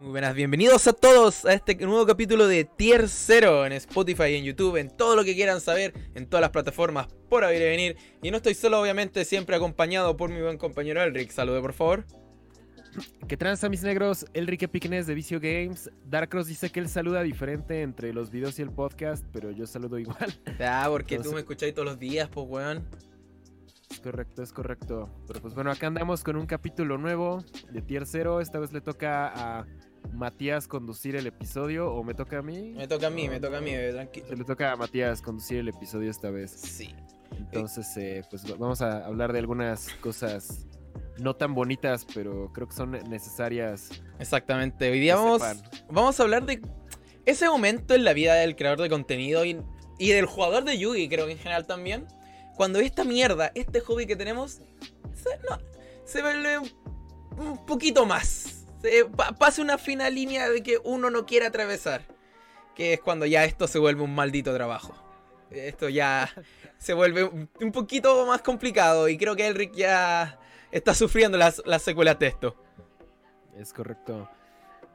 Muy buenas, bienvenidos a todos a este nuevo capítulo de Tier 0 en Spotify, en YouTube, en todo lo que quieran saber, en todas las plataformas por haber y venir. Y no estoy solo, obviamente, siempre acompañado por mi buen compañero Elric. Salude, por favor. ¿Qué tranza mis negros? Enrique Piquenes de Vicio Games. Darkross dice que él saluda diferente entre los videos y el podcast, pero yo saludo igual. Ah, porque tú me escucháis todos los días, pues weón. Es correcto, es correcto. Pero pues bueno, acá andamos con un capítulo nuevo de Tier 0. Esta vez le toca a Matías conducir el episodio o me toca a mí. Me toca a mí, me toca a mí, tranquilo. Se le toca a Matías conducir el episodio esta vez. Sí. Entonces, eh, pues vamos a hablar de algunas cosas no tan bonitas, pero creo que son necesarias. Exactamente. Hoy día vamos, vamos a hablar de ese momento en la vida del creador de contenido y, y del jugador de Yugi, creo que en general también. Cuando esta mierda, este hobby que tenemos, se, no, se vuelve un poquito más. Se pasa una fina línea de que uno no quiere atravesar. Que es cuando ya esto se vuelve un maldito trabajo. Esto ya se vuelve un poquito más complicado. Y creo que Elric ya está sufriendo las, las secuelas de esto. Es correcto.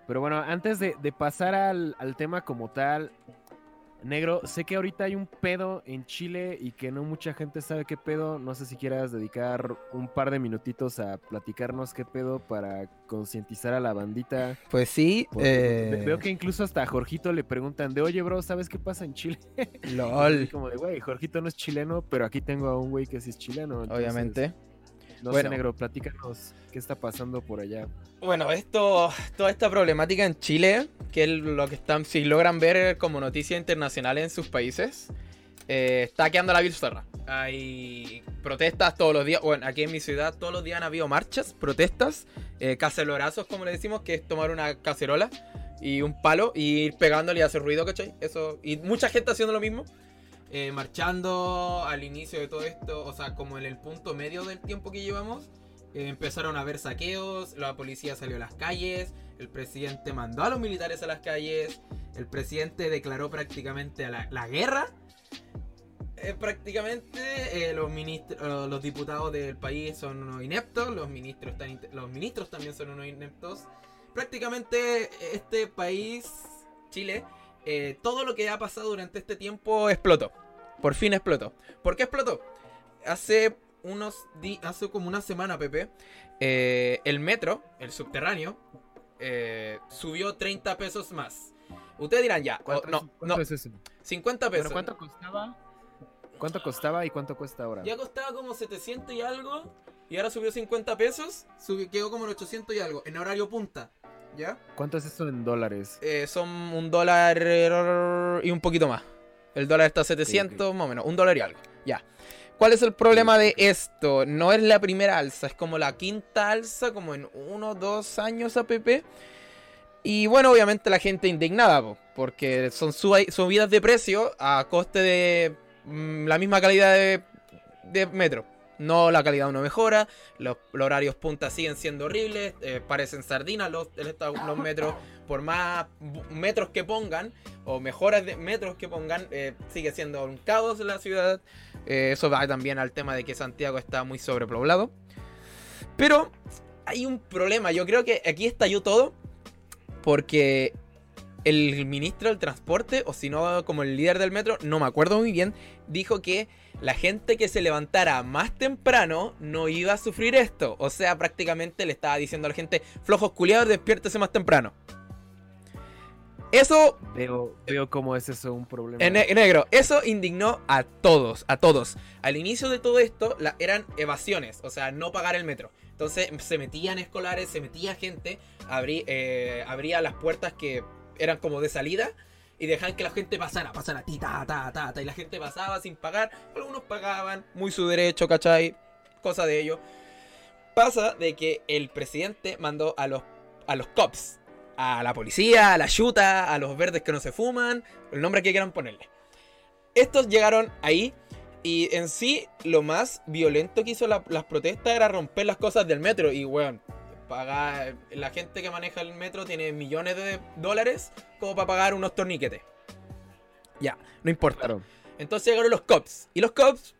Pero bueno, antes de, pasar al, tema como tal, Negro, sé que ahorita hay un pedo en Chile y que no mucha gente sabe qué pedo. No sé si quieras dedicar un par de minutitos a platicarnos qué pedo para concientizar a la bandita. Pues sí. Eh, veo que incluso hasta a Jorgito le preguntan de, oye, bro, ¿sabes qué pasa en Chile? LOL. como de, güey, Jorgito no es chileno, pero aquí tengo a un güey que sí es chileno. Obviamente. No bueno. sé, negro, platícanos qué está pasando por allá. Bueno, esto, toda esta problemática en Chile, que es lo que están, si logran ver como noticia internacional en sus países, eh, está quedando la bizarra. Hay protestas todos los días. Bueno, aquí en mi ciudad todos los días han habido marchas, protestas, eh, cacerorazos, como le decimos, que es tomar una cacerola y un palo y ir pegándole y hacer ruido, ¿cachai? Eso, y mucha gente haciendo lo mismo. Eh, marchando al inicio de todo esto, o sea, como en el punto medio del tiempo que llevamos, eh, empezaron a haber saqueos, la policía salió a las calles, el presidente mandó a los militares a las calles, el presidente declaró prácticamente la, la guerra. Eh, prácticamente los ministros, los diputados del país son unos ineptos, los ministros, están, los ministros también son unos ineptos. Prácticamente este país, Chile, todo lo que ha pasado durante este tiempo explotó. Por fin explotó. ¿Por qué explotó? Hace unos hace como una semana, Pepe, eh, el metro, el subterráneo, eh, subió 30 pesos más. Ustedes dirán ya, no, no, es eso? 50 pesos. ¿Cuánto costaba? ¿Cuánto costaba y cuánto cuesta ahora? Ya costaba como 700 y algo, y ahora subió 50 pesos, subió, quedó como en 800 y algo, en horario punta. ¿Ya? ¿Cuánto es esto en dólares? Eh, son un dólar y un poquito más. El dólar está a 700, más o menos, un dólar y algo. Ya. ¿Cuál es el problema de esto? No es la primera alza, es como la quinta alza, como en uno o dos años APP. Y bueno, obviamente la gente indignada, porque son subidas de precio a coste de mm, la misma calidad de, de metro. No, la calidad no mejora, los, horarios punta siguen siendo horribles, eh, parecen sardinas los, los, metros, por más metros que pongan, o mejoras de metros que pongan, eh, sigue siendo un caos la ciudad. Eh, eso va también al tema de que Santiago está muy sobrepoblado. Pero hay un problema, yo creo que aquí estalló todo, porque el ministro del transporte, o si no, como el líder del metro, no me acuerdo muy bien, dijo que la gente que se levantara más temprano no iba a sufrir esto. O sea, prácticamente le estaba diciendo a la gente, flojos culiados, despiértese más temprano. Eso. Veo, veo cómo es eso un problema. En, negro, eso indignó a todos, a todos. Al inicio de todo esto eran evasiones, o sea, no pagar el metro. Entonces se metían escolares, se metía gente, eh, abría las puertas que eran como de salida y dejaban que la gente pasara, pasara, ti, ta, ta, ta, ta, y la gente pasaba sin pagar, algunos pagaban, muy su derecho, ¿cachai? Cosa de ello. Pasa de que el presidente mandó a los, a los cops, a la policía, a la yuta, a los verdes que no se fuman, el nombre que quieran ponerle. Estos llegaron ahí y en sí lo más violento que hizo las protestas era romper las cosas del metro y, weón, pagar, la gente que maneja el metro tiene millones de dólares como para pagar unos torniquetes. Ya, no importa. Entonces llegaron los cops. Y los cops,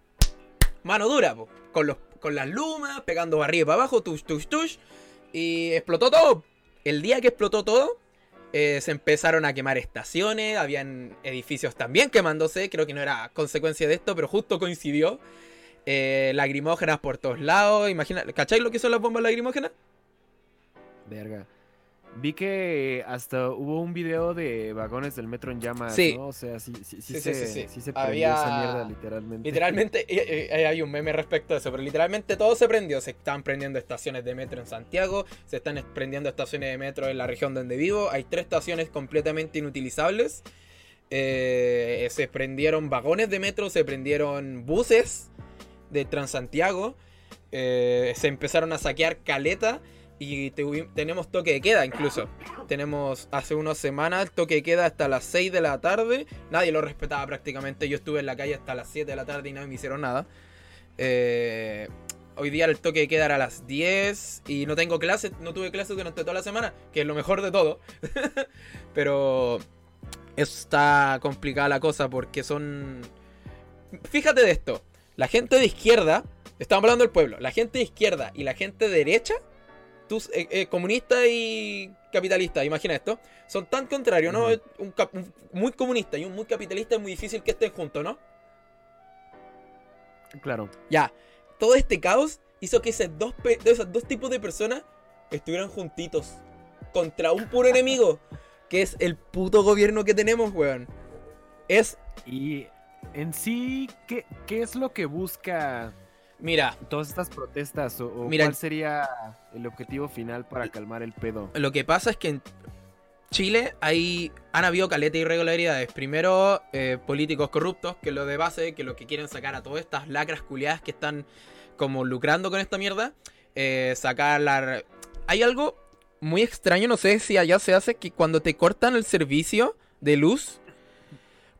mano dura, con, los, con las lumas, pegando arriba y para abajo, tush, tush, tush. Y explotó todo. El día que explotó todo, eh, se empezaron a quemar estaciones, habían edificios también quemándose, creo que no era consecuencia de esto, pero justo coincidió. Eh, lagrimógenas por todos lados, imagina, ¿cacháis lo que son las bombas lagrimógenas? Verga. Vi que hasta hubo un video de vagones del metro en llamas, Sí. ¿no? O sea, sí, sí, sí, Sí, se, sí, sí, se Había- prendió esa mierda, literalmente. Literalmente, eh, eh, hay un meme respecto a eso, pero literalmente todo se prendió. Se están prendiendo estaciones de metro en Santiago, se están es- prendiendo estaciones de metro en la región donde vivo. Hay tres estaciones completamente inutilizables. Eh, se prendieron vagones de metro, se prendieron buses de Transantiago. eh, se empezaron a saquear caleta y tuvi- tenemos toque de queda incluso. Tenemos hace unas semanas toque de queda hasta las 6 de la tarde. Nadie lo respetaba prácticamente. Yo estuve en la calle hasta las 7 de la tarde y nadie me hicieron nada. Eh, hoy día el toque de queda era a las 10 y no tengo clases, no tuve clases durante toda la semana, que es lo mejor de todo. Pero está complicada la cosa porque son... Fíjate de esto, la gente de izquierda, estamos hablando del pueblo, la gente de izquierda y la gente de derecha, tú, eh, eh, comunista y capitalista, imagina esto, son tan contrarios, ¿no? Un muy comunista y un muy capitalista es muy difícil que estén juntos, ¿no? Claro. Ya, todo este caos hizo que esos dos, esos dos tipos de personas estuvieran juntitos contra un puro enemigo, que es el puto gobierno que tenemos, weón. Es, Y en sí, ¿qué, qué es lo que busca mira, todas estas protestas? ¿O, o Mira, cuál sería el objetivo final para calmar el pedo? lo que pasa es que en Chile hay, han habido caleta de irregularidades. Primero, eh, políticos corruptos, que lo de base, que lo que quieren sacar a todas estas lacras culiadas que están como lucrando con esta mierda. eh, sacar la... Hay algo muy extraño, no sé si allá se hace, que cuando te cortan el servicio de luz,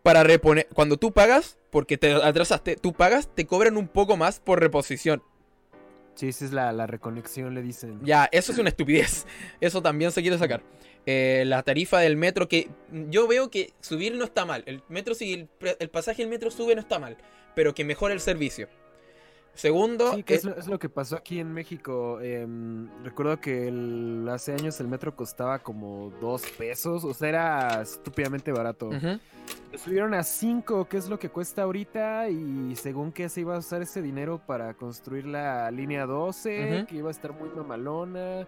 para reponer... Cuando tú pagas, porque te atrasaste, tú pagas, te cobran un poco más por reposición. Sí, esa es la, la reconexión, le dicen. Ya, eso es una estupidez. Eso también se quiere sacar. Eh, la tarifa del metro, que yo veo que subir no está mal. El metro, si el pasaje del metro sube, no está mal. Pero que mejore el servicio. Segundo, Sí, que eh, es, lo- es lo que pasó aquí en México. Em, recuerdo que el- hace años el metro costaba como dos pesos, o sea, era estúpidamente barato. ujú, Lo subieron a cinco, que es lo que cuesta ahorita, y según que se iba a usar ese dinero para construir la línea 12, Ujú. que iba a estar muy mamalona,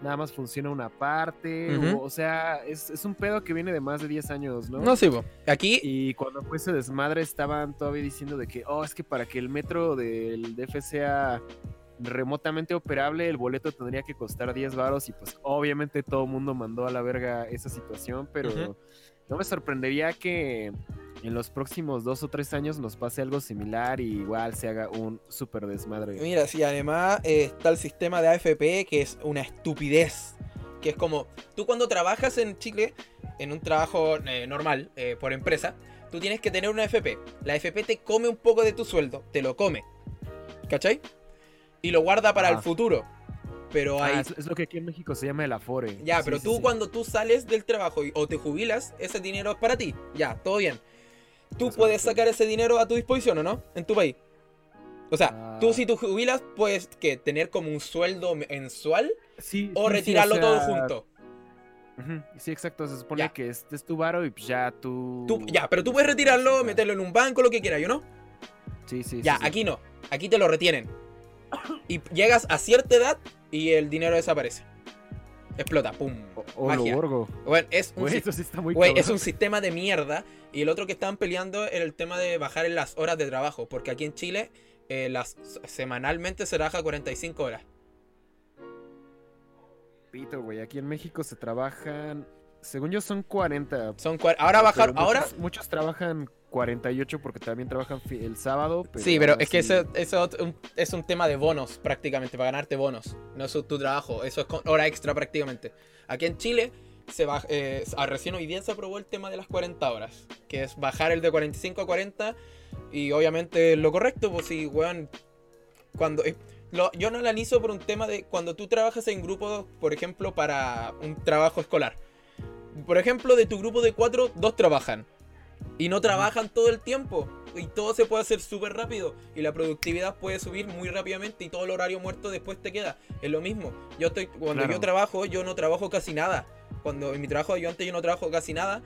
nada más funciona una parte, o, o sea, es, es un pedo que viene de más de 10 años, ¿no? no, sí, aquí Y cuando fue ese desmadre estaban todavía diciendo de que, oh, es que para que el metro del DF sea remotamente operable, el boleto tendría que costar 10 varos y pues obviamente todo el mundo mandó a la verga esa situación, pero no me sorprendería que en los próximos dos o tres años nos pase algo similar y igual se haga un súper desmadre. Mira, sí, además eh, está el sistema de AFP que es una estupidez. Que es como, tú cuando trabajas en Chile, en un trabajo eh, normal, eh, por empresa, tú tienes que tener una AFP. La AFP te come un poco de tu sueldo, te lo come. ¿Cachai? Y lo guarda para Ah. el futuro. Pero Ah, hay... es, es lo que aquí en México se llama el Afore. Ya, Sí, pero sí, tú sí. cuando tú sales del trabajo y- o te jubilas, ese dinero es para ti. Ya, todo bien. Tú Es puedes sacar ese dinero a tu disposición, ¿o no? En tu país. O sea, Ah. tú si tú jubilas, puedes que tener como un sueldo mensual Sí, o sí, sí, retirarlo todo junto. Sí, exacto. Se supone Ya. que este es tu varo y ya tú. Tú- ya, pero tú puedes retirarlo, meterlo en un banco, lo que quieras, ¿yo no? Sí, sí. Ya, sí, sí. aquí no. Aquí te lo retienen. Y llegas a cierta edad y el dinero desaparece. Explota, pum. O, o lo magia. borgo. Bueno, es un, sí está muy cabrón. es un sistema de mierda. Y el otro que estaban peleando era el tema de bajar en las horas de trabajo. Porque aquí en Chile, eh, las, semanalmente se trabaja 45 horas. Pito, güey. Aquí en México se trabajan. Según yo, son 40. Son cua- ahora pero bajar, muchos- ahora Muchos trabajan 48 porque también trabajan el sábado. Sí, pero es que eso, eso es un- tema de bonos prácticamente, para ganarte bonos. No es tu trabajo, eso es con hora extra prácticamente. Aquí en Chile, se eh, recién hoy día se aprobó el tema de las 40 horas, que es bajar el de 45 a 40 y obviamente lo correcto, pues si, weón, cuando... eh, lo- yo no analizo por un tema de cuando tú trabajas en grupos, por ejemplo, para un trabajo escolar. Por ejemplo, de tu grupo de cuatro, dos trabajan. Y no trabajan todo el tiempo. y todo se puede hacer súper rápido y la productividad puede subir muy rápidamente y todo el horario muerto después te queda. Es lo mismo. Yo estoy cuando Claro. yo trabajo, yo no trabajo casi nada. Cuando en mi trabajo yo antes yo no trabajo casi nada.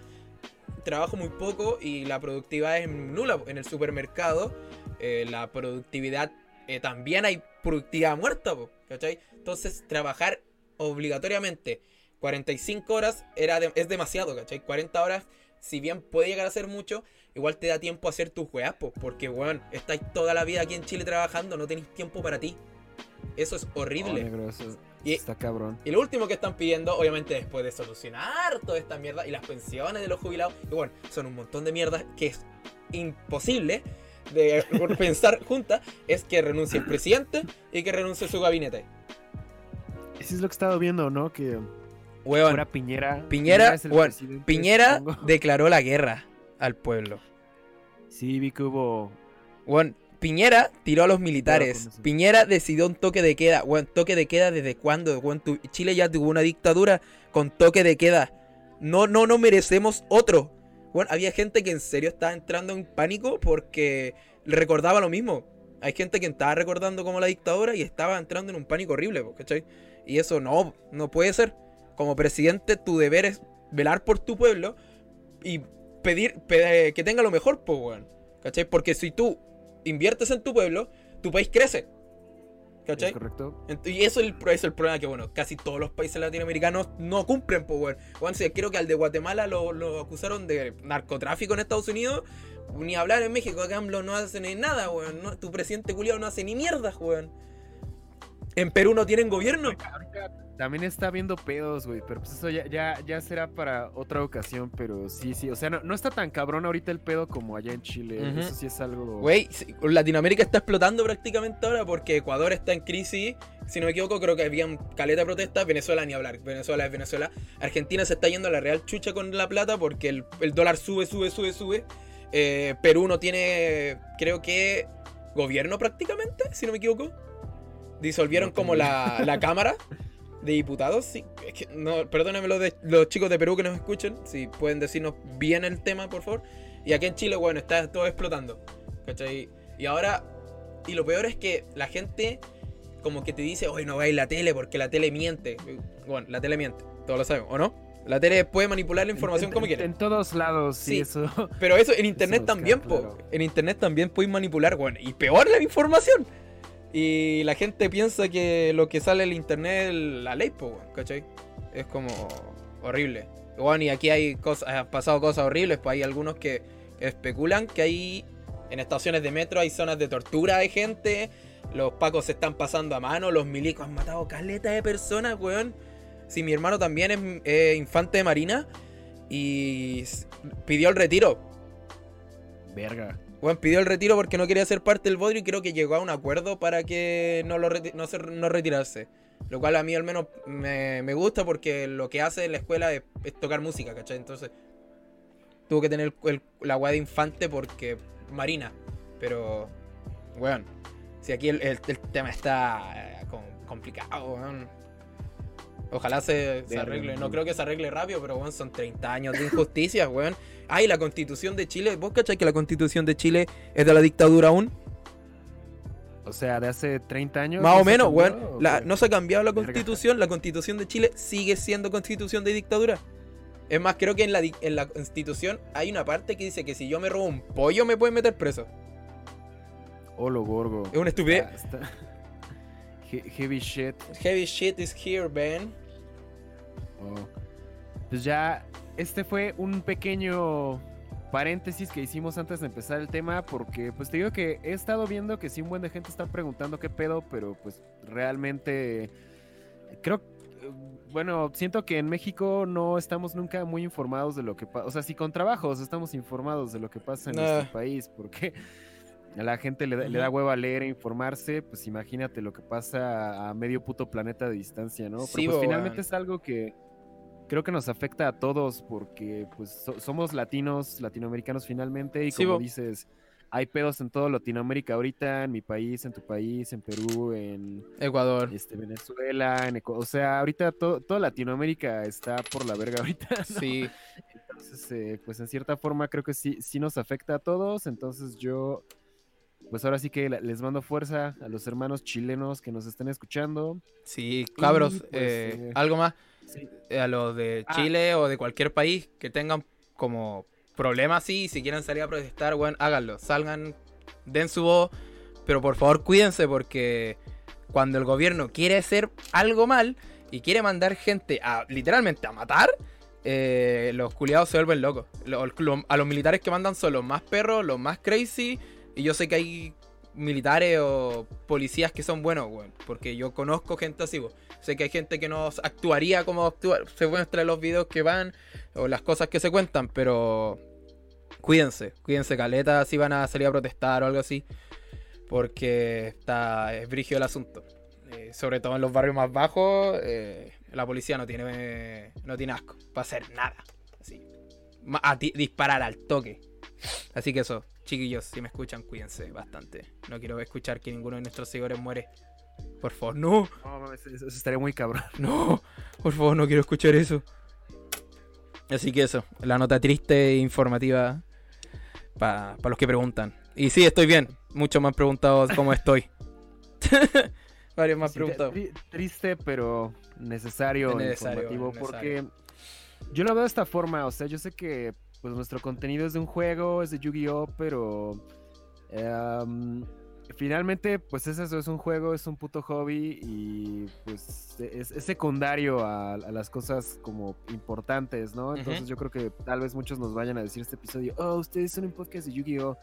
Trabajo muy poco y la productividad es nula en el supermercado. eh, la productividad eh, también hay productividad muerta, po, ¿cachai? Entonces, trabajar obligatoriamente 45 horas era de- es demasiado, ¿cachai? 40 horas, si bien puede llegar a ser mucho, igual te da tiempo a hacer tus weas, po, porque, weón, estáis toda la vida aquí en Chile trabajando, no tenéis tiempo para ti. Eso es Oh, horrible. negro, eso Y- está cabrón. Y lo último que están pidiendo, obviamente después de solucionar toda esta mierda y las pensiones de los jubilados, y bueno, son un montón de mierdas que es imposible de pensar juntas, es que renuncie el presidente y que renuncie su gabinete. Eso es lo que he estado viendo, ¿no? Que Weón, fuera Piñera. Piñera, Piñera declaró la guerra al pueblo. Sí, vi que hubo. Piñera tiró a los militares. Piñera decidió un toque de queda. Toque de queda desde cuándo? Tu- Chile ya tuvo una dictadura con toque de queda. No, no, no merecemos otro. Bueno, había gente que en serio estaba entrando en pánico porque le recordaba lo mismo. Hay gente que estaba recordando como la dictadura y estaba entrando en un pánico horrible, ¿cachai? Y eso no, no puede ser. Como presidente, tu deber es velar por tu pueblo y pedir pe- que tenga lo mejor, pues, weón. ¿Cachai? Porque si tú inviertes en tu pueblo, tu país crece. ¿Cachai? ¿Es correcto? Y eso es el, pro- es el problema que, bueno, casi todos los países latinoamericanos no cumplen, pues, weón. Weón, sí, creo que al de Guatemala lo, lo acusaron de narcotráfico en Estados Unidos. Ni hablar en México, acá AMLO no hace ni nada, weón. No- tu presidente culiao no hace ni mierda, weón. En Perú no tienen gobierno. También está viendo pedos, güey, pero pues eso ya, ya, ya será para otra ocasión, pero sí, sí, o sea, no, no está tan cabrón ahorita el pedo como allá en Chile, eso sí es algo... Güey, Latinoamérica está explotando prácticamente ahora porque Ecuador está en crisis. Si no me equivoco, creo que habían caleta protestas. Venezuela ni hablar. Venezuela es Venezuela. Argentina se está yendo a la real chucha con la plata porque el, el dólar sube, sube, sube, sube. Eh, Perú no tiene, creo que, gobierno prácticamente, si no me equivoco. Disolvieron No como la Cámara de Diputados. Sí, es que, no, perdónenme los, de- los chicos de Perú que nos escuchen. Si pueden decirnos bien el tema, por favor. Y aquí en Chile, bueno, está todo explotando. ¿Cachai? Y ahora, y lo peor es que la gente como que te dice, hoy no veáis la tele porque la tele miente. Bueno, la tele miente, todos lo sabemos, ¿o no? La tele puede manipular la información En- como quiere. En todos lados, sí, Sí. eso. Pero eso en internet también, queda po. claro. En internet también puedes manipular, bueno, y peor la información. Y la gente piensa que lo que sale en el internet es la ley, weón, ¿cachai? Es como horrible. Bueno, y aquí hay cosas, han pasado cosas horribles, pues hay algunos que especulan que hay en estaciones de metro hay zonas de tortura de gente, los pacos se están pasando a mano, los milicos han matado caleta de personas, weón. Si mi hermano también es infante de marina y pidió el retiro. Verga. Bueno, pidió el retiro porque no quería ser parte del bodrio y creo que llegó a un acuerdo para que no, lo reti- no, se- no retirarse. Lo cual a mí al menos me, me gusta porque lo que hace en la escuela es, tocar música, ¿cachai? Entonces tuvo que tener el- la weá de infante porque Marina. Pero, weón, si aquí el, tema está eh, com- complicado, weón. Ojalá se, arregle. No creo que se arregle rápido, pero weón, son 30 años de injusticias, weón. Ay, la constitución de Chile. ¿Vos cachai que la constitución de Chile es de la dictadura aún? O sea, de hace 30 años. Más ¿no o menos, cambió, weón. o La- qué? no se ha cambiado la constitución. La constitución de Chile sigue siendo constitución de dictadura. Es más, creo que en la, en la constitución hay una parte que dice que si yo me robo un pollo me pueden meter preso. Oh, lo gorgo. Es una estupidez. Ah, He- Heavy shit. Heavy shit is here, Ben. Oh. Pues ya, este fue un pequeño paréntesis que hicimos antes de empezar el tema, porque pues te digo que he estado viendo que sí un buen de gente está preguntando qué pedo, pero pues realmente creo, bueno, siento que en México no estamos nunca muy informados de lo que pasa, o sea, si con trabajos estamos informados de lo que pasa en nuestro país, porque a la gente le da, le da hueva leer e informarse, pues imagínate lo que pasa a medio puto planeta de distancia, ¿no? Sí, Pero pues finalmente weón. es algo que creo que nos afecta a todos porque pues so- somos latinos, latinoamericanos finalmente y Sí, como bo. dices, hay pedos en todo Latinoamérica ahorita, en mi país, en tu país, en Perú, en Ecuador. este, Venezuela, en Ecu- o sea, ahorita to- toda Latinoamérica está por la verga ahorita. ¿no? Sí. Entonces, eh, pues en cierta forma creo que sí, sí nos afecta a todos. Entonces yo, pues ahora sí que les mando fuerza a los hermanos chilenos que nos estén escuchando. Sí, cabros, pues, eh, eh, algo más. A los de ah. Chile o de cualquier país que tengan como problemas así, si quieren salir a protestar, bueno, háganlo, salgan, den su voz, pero por favor cuídense porque cuando el gobierno quiere hacer algo mal y quiere mandar gente a literalmente a matar, eh, los culiados se vuelven locos. a los militares que mandan son los más perros, los más crazy. Y yo sé que hay militares o policías que son buenos, porque yo conozco gente así, Sé que hay gente que no actuaría como actúa. Se muestra en los videos que van o las cosas que se cuentan, pero cuídense, cuídense, caleta, si van a salir a protestar o algo así, porque está es brigio el asunto. Eh, sobre todo en los barrios más bajos, eh, la policía no tiene, no tiene asco para hacer nada. Así. A disparar al toque. Así que eso, chiquillos, si me escuchan, cuídense bastante. No quiero escuchar que ninguno de nuestros seguidores muere. Por favor, no. No, eso, estaría muy cabrón. No, por favor, no quiero escuchar eso. Así que eso, la nota triste e informativa para los que preguntan. Y sí, estoy bien. Muchos me han preguntado cómo estoy. Varios más preguntados. Triste, pero necesario, informativo, porque yo lo veo de esta forma, o sea, yo sé que pues nuestro contenido es de un juego, es de Yu-Gi-Oh, pero em, finalmente pues es eso, es un juego, es un puto hobby y pues es, secundario a, las cosas como importantes, ¿no? Entonces yo creo que tal vez muchos nos vayan a decir este episodio, oh, ustedes son un podcast de Yu-Gi-Oh!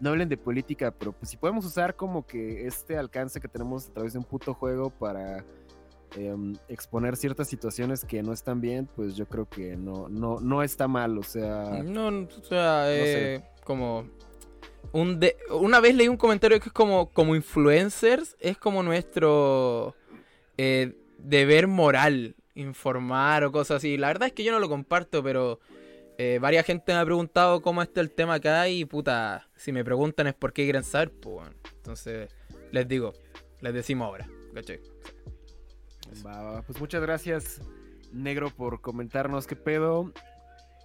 no hablen de política, pero pues si podemos usar como que este alcance que tenemos a través de un puto juego para Em, exponer ciertas situaciones que no están bien, pues yo creo que no, no, no está mal, o sea... No, o sea, eh, como... Un de... Una vez leí un comentario que es como, como influencers, es como nuestro eh, deber moral informar o cosas así. La verdad es que yo no lo comparto, pero eh, varias gente me ha preguntado cómo está el tema acá y puta, si me preguntan es por qué quieren saber, pues bueno. Entonces, les digo, les decimos ahora, ¿cachai? Pues muchas gracias, Negro, por comentarnos qué pedo.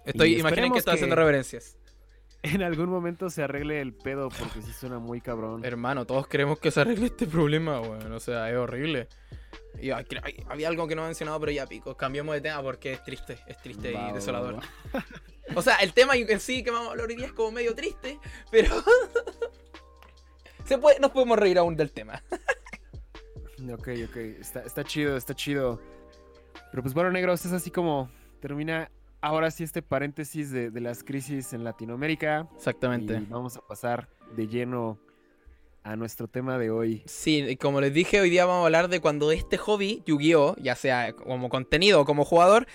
Estoy, imaginen que estoy haciendo reverencias. En algún momento se arregle el pedo porque sí suena muy cabrón. Hermano, todos queremos que se arregle este problema, weón. O sea, es horrible. Y había algo que no he mencionado, pero ya pico. Cambiemos de tema porque es triste, es triste y desolador. o sea, el tema en sí que vamos a hablar hoy día es como medio triste, pero. se puede, nos podemos reír aún del tema. Ok, ok. Está, chido, está chido. Pero pues bueno, negros, es así como termina ahora sí este paréntesis de, las crisis en Latinoamérica. Exactamente. Y vamos a pasar de lleno a nuestro tema de hoy. Sí, y como les dije, hoy día vamos a hablar de cuando este hobby, Yu-Gi-Oh!, ya sea como contenido o como jugador,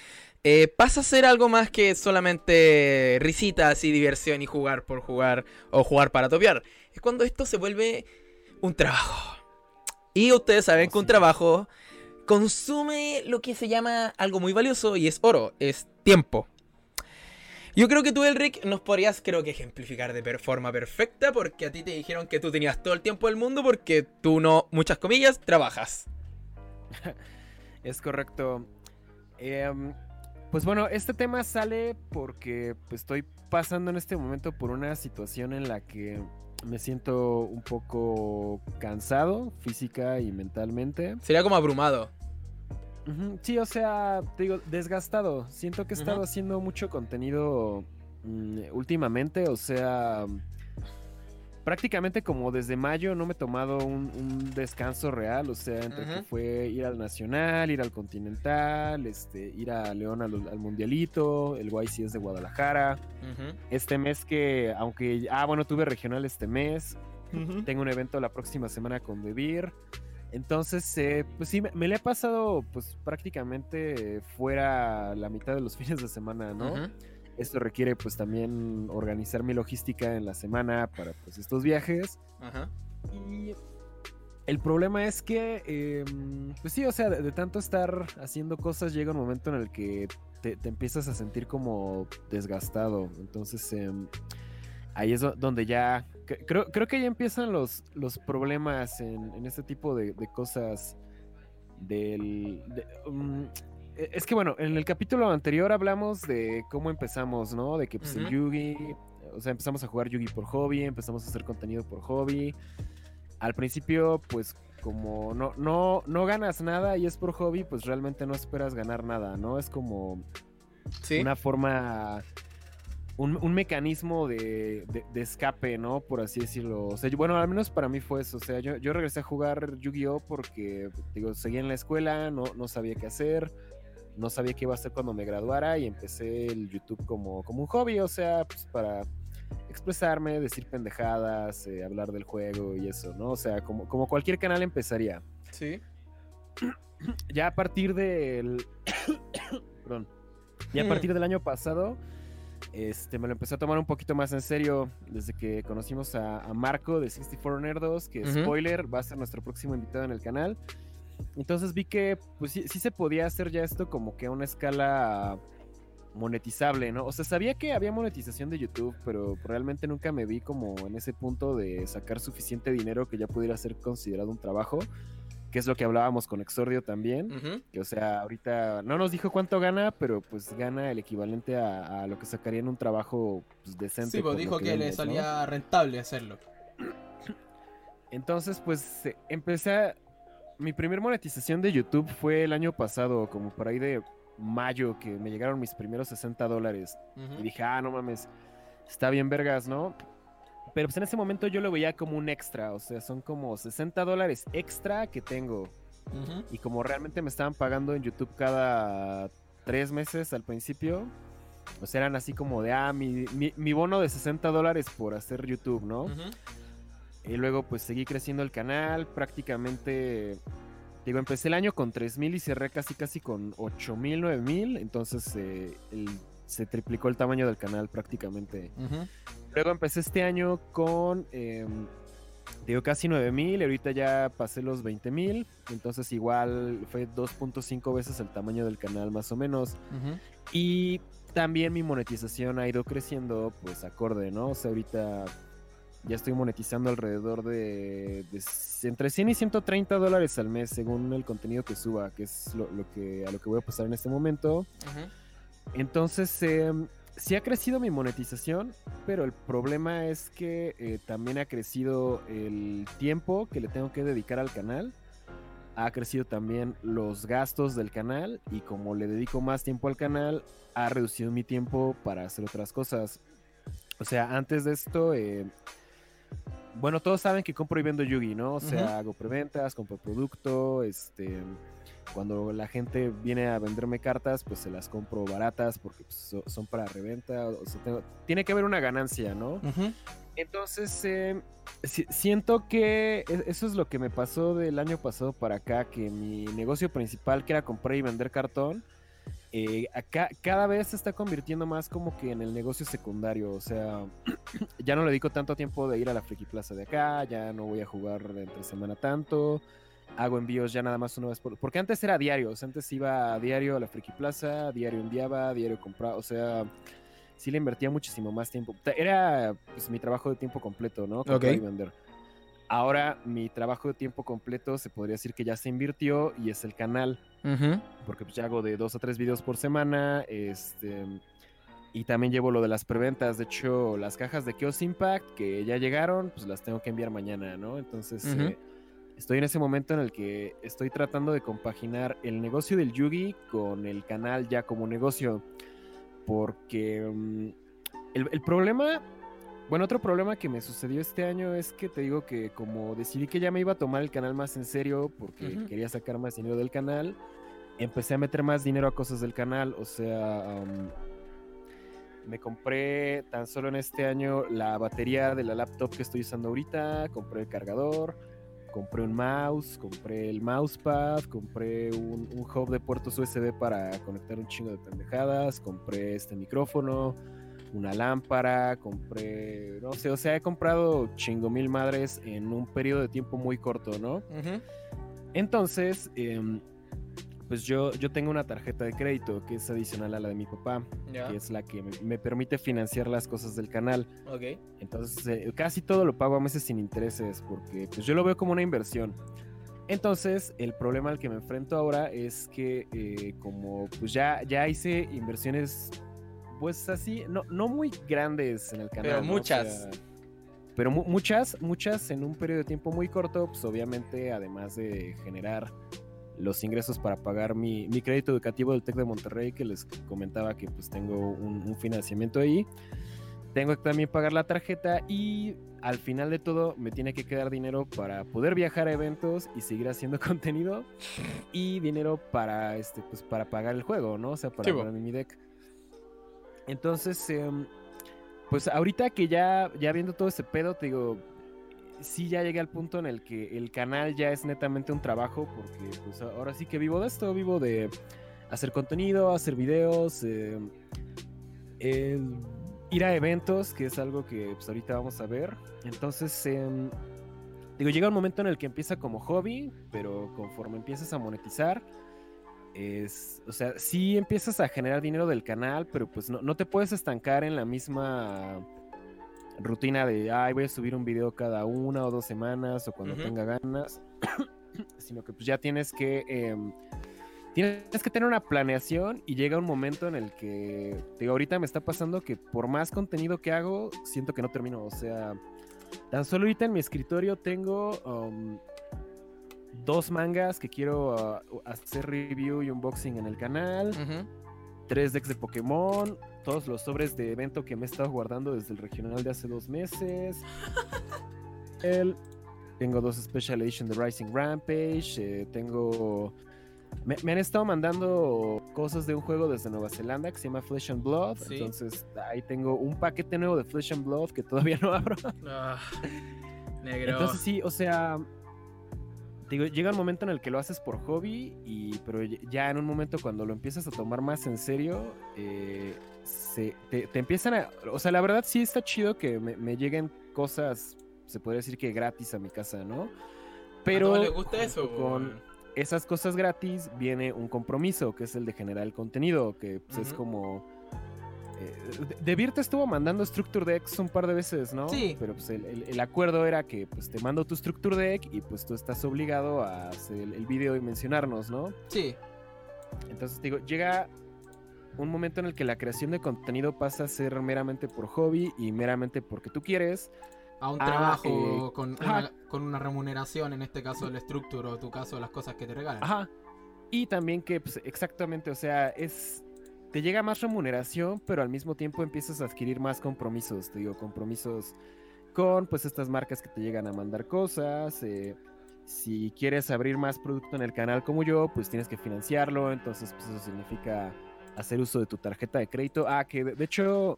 eh, pasa a ser algo más que solamente risitas y diversión y jugar por jugar o jugar para topear. Es cuando esto se vuelve un trabajo. Y ustedes saben que un trabajo consume lo que se llama algo muy valioso y es oro, es tiempo. Yo creo que tú, Elric, nos podrías, creo que, ejemplificar de forma perfecta porque a ti te dijeron que tú tenías todo el tiempo del mundo porque tú no, muchas comillas, trabajas. es correcto. Em, pues bueno, este tema sale porque pues, estoy pasando en este momento por una situación en la que me siento un poco cansado física y mentalmente. Sería como abrumado. Sí, o sea, te digo, desgastado. Siento que he estado haciendo mucho contenido mm, últimamente, o sea, prácticamente como desde mayo no me he tomado un, descanso real, o sea, entre que fue ir al Nacional, ir al Continental, este, ir a León al, Mundialito, el YCS de Guadalajara. Este mes que, aunque, ah, bueno, tuve regional este mes, tengo un evento la próxima semana con Debir. Entonces, eh, pues sí, me, le he pasado pues prácticamente fuera la mitad de los fines de semana, ¿no? Esto requiere pues también organizar mi logística en la semana para pues estos viajes. Ajá. Y el problema es que, em, pues sí, o sea, de, tanto estar haciendo cosas llega un momento en el que te, empiezas a sentir como desgastado. Entonces, em, ahí es donde ya, creo, creo que ya empiezan los, los problemas en, este tipo de, cosas del... Mm, es que bueno, en el capítulo anterior hablamos de cómo empezamos, ¿no? De que pues el. Yugi, o sea, empezamos a jugar Yugi por hobby, empezamos a hacer contenido por hobby. Al principio, pues como no, no, no ganas nada y es por hobby, pues realmente no esperas ganar nada, ¿no? Es como Sí. una forma, un, un mecanismo de, de- de escape, ¿no? Por así decirlo. O sea, yo- bueno, al menos para mí fue eso. O sea, yo, yo regresé a jugar Yu-Gi-Oh porque, digo, seguía en la escuela, no, no sabía qué hacer, no sabía qué iba a hacer cuando me graduara y empecé el YouTube como, como un hobby, o sea, pues para expresarme, decir pendejadas, eh, hablar del juego y eso, ¿no? O sea, como, como cualquier canal empezaría Sí. ya a partir del. Perdón. Ya a Mm. partir del año pasado, este, me lo empecé a tomar un poquito más en serio. Desde que conocimos a, a Marco de 64 Nerdos, que Ujú. spoiler, va a ser nuestro próximo invitado en el canal. Entonces vi que, pues sí, sí se podía hacer ya esto como que a una escala monetizable, ¿no? O sea, sabía que había monetización de YouTube, pero realmente nunca me vi como en ese punto de sacar suficiente dinero que ya pudiera ser considerado un trabajo, que es lo que hablábamos con Exordio también. Que, o sea, ahorita no nos dijo cuánto gana, pero pues gana el equivalente a, a lo que sacaría en un trabajo pues, decente. Sí, pues dijo que, le salía rentable hacerlo. Entonces, pues empecé a... Mi primer monetización de YouTube fue el año pasado, como por ahí de mayo, que me llegaron mis primeros 60 dólares. Y dije, ah, no mames, está bien vergas, ¿no? Pero pues en ese momento yo lo veía como un extra, o sea, son como 60 dólares extra que tengo. Y como realmente me estaban pagando en YouTube cada tres meses al principio, sea, eran así como de, ah, mi, mi- mi bono de 60 dólares por hacer YouTube, ¿no? Ujú. Y luego pues seguí creciendo el canal, prácticamente, digo, empecé el año con 3.000 y cerré casi casi con 8.000, 9.000, entonces eh, el- se triplicó el tamaño del canal prácticamente. Luego empecé este año con, eh, digo, casi 9.000 y ahorita ya pasé los 20.000, entonces igual fue 2.5 veces el tamaño del canal más o menos. Y también mi monetización ha ido creciendo, pues acorde, ¿no? O sea, ahorita ya estoy monetizando alrededor de, entre 100 y 130 dólares al mes, según el contenido que suba, que es lo, lo que, a lo que voy a pasar en este momento. Ujú. Entonces, em, sí ha crecido mi monetización, pero el problema es que eh, también ha crecido el tiempo que le tengo que dedicar al canal. Ha crecido también los gastos del canal y como le dedico más tiempo al canal, ha reducido mi tiempo para hacer otras cosas. O sea, antes de esto, eh, bueno, todos saben que compro y vendo Yugi, ¿no? O sea, hago preventas, compro producto, este, cuando la gente viene a venderme cartas, pues se las compro baratas porque pues, so- son para reventa. O sea, tengo- tiene que haber una ganancia, ¿no? Entonces, eh, si- siento que e- eso es lo que me pasó del año pasado para acá, que mi negocio principal, que era comprar y vender cartón, eh, acá cada vez se está convirtiendo más como que en el negocio secundario. O sea, ya no le dedico tanto tiempo de ir a la Friki Plaza de acá, ya no voy a jugar entre semana tanto. Hago envíos ya nada más una vez por... Porque antes era diario, o sea, antes iba a diario a la Friki Plaza, diario enviaba, diario compraba, o sea, sí le invertía muchísimo más tiempo. Era pues, mi trabajo de tiempo completo, ¿no? Comprar Ok. y vender. Ahora mi trabajo de tiempo completo se podría decir que ya se invirtió y es el canal, Porque pues ya hago de dos a tres videos por semana, este... Y también llevo lo de las preventas. De hecho, las cajas de Chaos Impact que ya llegaron, pues las tengo que enviar mañana, ¿no? Entonces, eh, estoy en ese momento en el que estoy tratando de compaginar el negocio del Yugi con el canal ya como negocio. Porque mm, el, el problema, bueno, otro problema que me sucedió este año es que te digo que como decidí que ya me iba a tomar el canal más en serio porque quería sacar más dinero del canal, empecé a meter más dinero a cosas del canal. O sea, me compré tan solo en este año la batería de la laptop que estoy usando ahorita, compré el cargador, compré un mouse, compré el mousepad, compré un, un hub de puertos USB para conectar un chingo de pendejadas, compré este micrófono, una lámpara, compré, no sé, o sea, he comprado chingo mil madres en un periodo de tiempo muy corto, ¿no? Entonces, em, pues yo, yo tengo una tarjeta de crédito que es adicional a la de mi papá, que es la que me, me permite financiar las cosas del canal. Ok. Entonces, eh, casi todo lo pago a meses sin intereses porque pues yo lo veo como una inversión. Entonces, el problema al que me enfrento ahora es que eh, como pues ya, ya hice inversiones pues así, no, no muy grandes en el canal. Pero ¿no? O muchas. sea, pero mu- muchas, muchas en un periodo de tiempo muy corto, pues obviamente además de generar los ingresos para pagar mi, mi crédito educativo del TEC de Monterrey, que les comentaba que pues tengo un, un financiamiento ahí. Tengo que también pagar la tarjeta y al final de todo me tiene que quedar dinero para poder viajar a eventos y seguir haciendo contenido y dinero para este pues para pagar el juego, ¿no? O sea, para Sí, pagar mi deck. Entonces, em, pues ahorita que ya, ya viendo todo ese pedo, te digo, sí ya llegué al punto en el que el canal ya es netamente un trabajo, porque pues ahora sí que vivo de esto, vivo de hacer contenido, hacer videos, em, ir a eventos, que es algo que pues, ahorita vamos a ver. Entonces, em, digo, llega un momento en el que empieza como hobby, pero conforme empiezas a monetizar, es, o sea, sí empiezas a generar dinero del canal, pero pues no, no te puedes estancar en la misma rutina de, ay, voy a subir un video cada una o dos semanas o cuando tenga ganas, sino que pues ya tienes que... em, Tienes que tener una planeación y llega un momento en el que, te digo, ahorita me está pasando que por más contenido que hago, siento que no termino. O sea, tan solo ahorita en mi escritorio tengo um, dos mangas que quiero uh, hacer review y unboxing en el canal, tres decks de Pokémon, todos los sobres de evento que me he estado guardando desde el regional de hace dos meses. El, tengo dos Special Edition de Rising Rampage, eh, tengo... Me, me han estado mandando cosas de un juego desde Nueva Zelanda que se llama Flesh and Blood. Sí. Entonces ahí tengo un paquete nuevo de Flesh and Blood que todavía no abro. Ah, negro. Entonces sí, o sea, digo, llega un momento en el que lo haces por hobby, y, pero ya en un momento cuando lo empiezas a tomar más en serio, eh, se, te, te empiezan a... O sea, la verdad sí está chido que me, me lleguen cosas, se podría decir que gratis a mi casa, ¿no? Pero ¿A les gusta eso? con esas cosas gratis viene un compromiso, que es el de generar el contenido, que pues, es como... eh, De- Vir te estuvo mandando Structure Decks un par de veces, ¿no? Sí. Pero pues el, el- el acuerdo era que pues te mando tu Structure Deck y pues tú estás obligado a hacer el, el video y mencionarnos, ¿no? Sí. Entonces digo, llega un momento en el que la creación de contenido pasa a ser meramente por hobby y meramente porque tú quieres. A un Ah, trabajo eh, con, una, con una remuneración, en este caso el Structure o tu caso las cosas que te regalan. Ajá. Y también que, pues, exactamente, o sea, es. Te llega más remuneración, pero al mismo tiempo empiezas a adquirir más compromisos. Te digo, compromisos con, pues, estas marcas que te llegan a mandar cosas. eh, si quieres abrir más producto en el canal como yo, pues tienes que financiarlo. Entonces, pues, eso significa hacer uso de tu tarjeta de crédito. Ah, que de, hecho,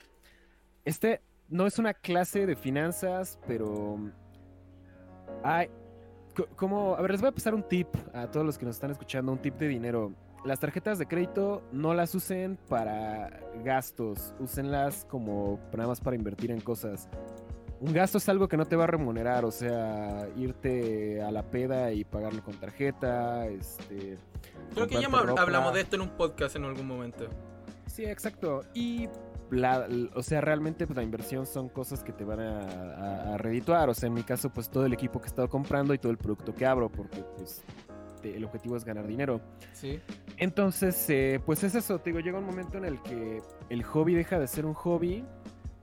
este no es una clase de finanzas, pero. Ay, Co- ¿Cómo? A ver, les voy a pasar un tip a todos los que nos están escuchando, un tip de dinero. Las tarjetas de crédito no las usen para gastos, úsenlas como nada más para invertir en cosas. Un gasto es algo que no te va a remunerar, o sea, irte a la peda y pagarlo con tarjeta, este... Creo que ya ropa. hablamos de esto en un podcast en algún momento. Sí, exacto. Y, la- o sea, realmente pues, la inversión son cosas que te van a, a- a redituar. O sea, en mi caso, pues todo el equipo que he estado comprando y todo el producto que abro, porque pues te- el objetivo es ganar dinero. Sí. Entonces, eh, pues es eso. Te digo, llega un momento en el que el hobby deja de ser un hobby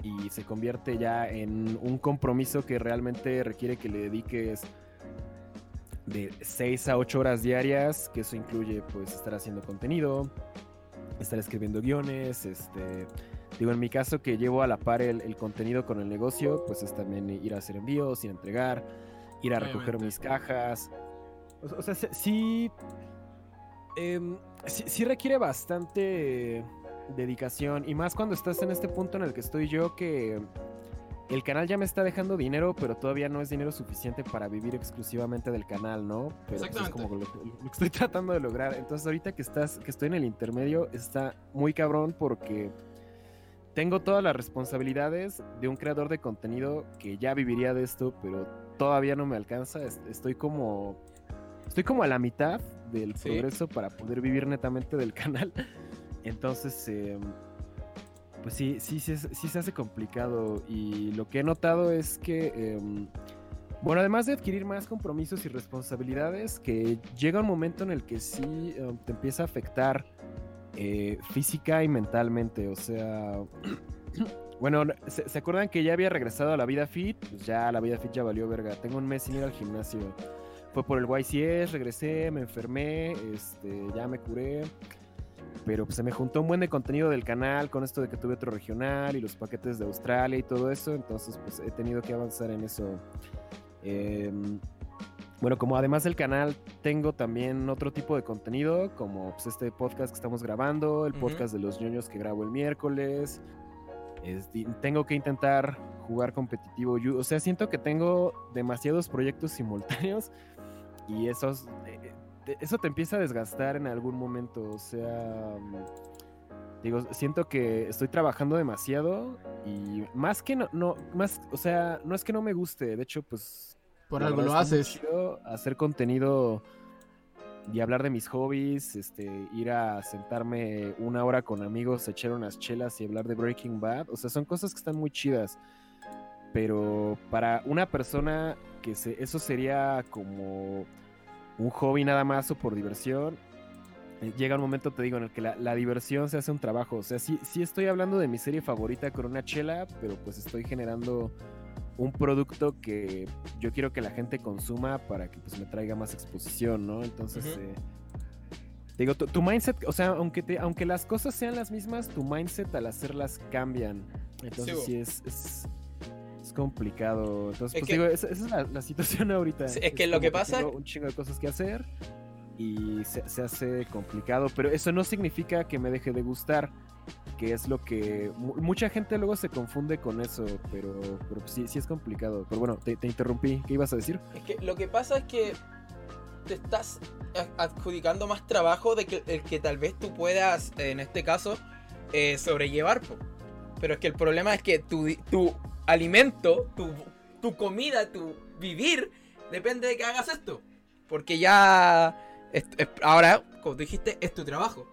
y se convierte ya en un compromiso que realmente requiere que le dediques de 6 a 8 horas diarias, que eso incluye pues estar haciendo contenido, estar escribiendo guiones, este, digo en mi caso que llevo a la par el, el contenido con el negocio, pues es también ir a hacer envíos, ir a entregar, ir a recoger mis cajas. O, o sea, sí- sí, em, sí, sí requiere bastante dedicación y más cuando estás en este punto en el que estoy yo que el canal ya me está dejando dinero, pero todavía no es dinero suficiente para vivir exclusivamente del canal, ¿no? Pero pues, es como lo, que- lo que estoy tratando de lograr. Entonces ahorita que estás, que estoy en el intermedio, está muy cabrón porque tengo todas las responsabilidades de un creador de contenido que ya viviría de esto, pero todavía no me alcanza. Es- Estoy como, estoy como a la mitad del Sí. progreso para poder vivir netamente del canal. Entonces, em, pues sí, sí, sí, sí se hace complicado. Y lo que he notado es que em, Bueno, además de adquirir más compromisos y responsabilidades, que llega un momento en el que sí eh, te empieza a afectar eh, física y mentalmente. O sea, bueno, ¿se, se acuerdan que ya había regresado a la vida fit? Pues ya la vida fit ya valió verga. Tengo un mes sin ir al gimnasio. Fue por el YCS, regresé, me enfermé, este, ya me curé. Pero pues, se me juntó un buen de contenido del canal con esto de que tuve otro regional y los paquetes de Australia y todo eso. Entonces, pues he tenido que avanzar en eso. Em, bueno, como además del canal tengo también otro tipo de contenido, como pues, este podcast que estamos grabando, el Ujú. podcast de los ñoños que grabo el miércoles. Es- tengo que intentar jugar competitivo. Yo- o sea, siento que tengo demasiados proyectos simultáneos y esos, eh, eso te empieza a desgastar en algún momento. O sea, mm, digo, siento que estoy trabajando demasiado y más que no, no, más, o sea, no es que no me guste, de hecho, pues Por algo lo haces. hacer contenido y hablar de mis hobbies, este, ir a sentarme una hora con amigos, echar unas chelas y hablar de Breaking Bad. O sea, son cosas que están muy chidas. Pero para una persona que se, eso sería como un hobby nada más o por diversión, eh, llega un momento, te digo, en el que la, la diversión se hace un trabajo. O sea, sí, sí estoy hablando de mi serie favorita con una chela, pero pues estoy generando un producto que yo quiero que la gente consuma para que pues me traiga más exposición, ¿no? Entonces, eh, digo, tu, tu mindset, o sea, aunque, te, aunque las cosas sean las mismas, tu mindset al hacerlas cambian. Entonces sí, es, es, es complicado. Entonces, Es pues que- digo, esa, esa es la, la situación ahorita. Es que lo que pasa- tengo un chingo de cosas que hacer y se, se hace complicado, pero eso no significa que me deje de gustar, que es lo que mu- mucha gente luego se confunde con eso, pero, pero sí, sí es complicado. Pero bueno, te, te interrumpí, ¿qué ibas a decir? Es que lo que pasa es que te estás adjudicando más trabajo de que el que tal vez tú puedas, en este caso, eh, sobrellevar. Pero es que el problema es que tu, tu alimento, tu, tu comida, tu vivir, depende de que hagas esto. Porque ya, ahora, como dijiste, es tu trabajo.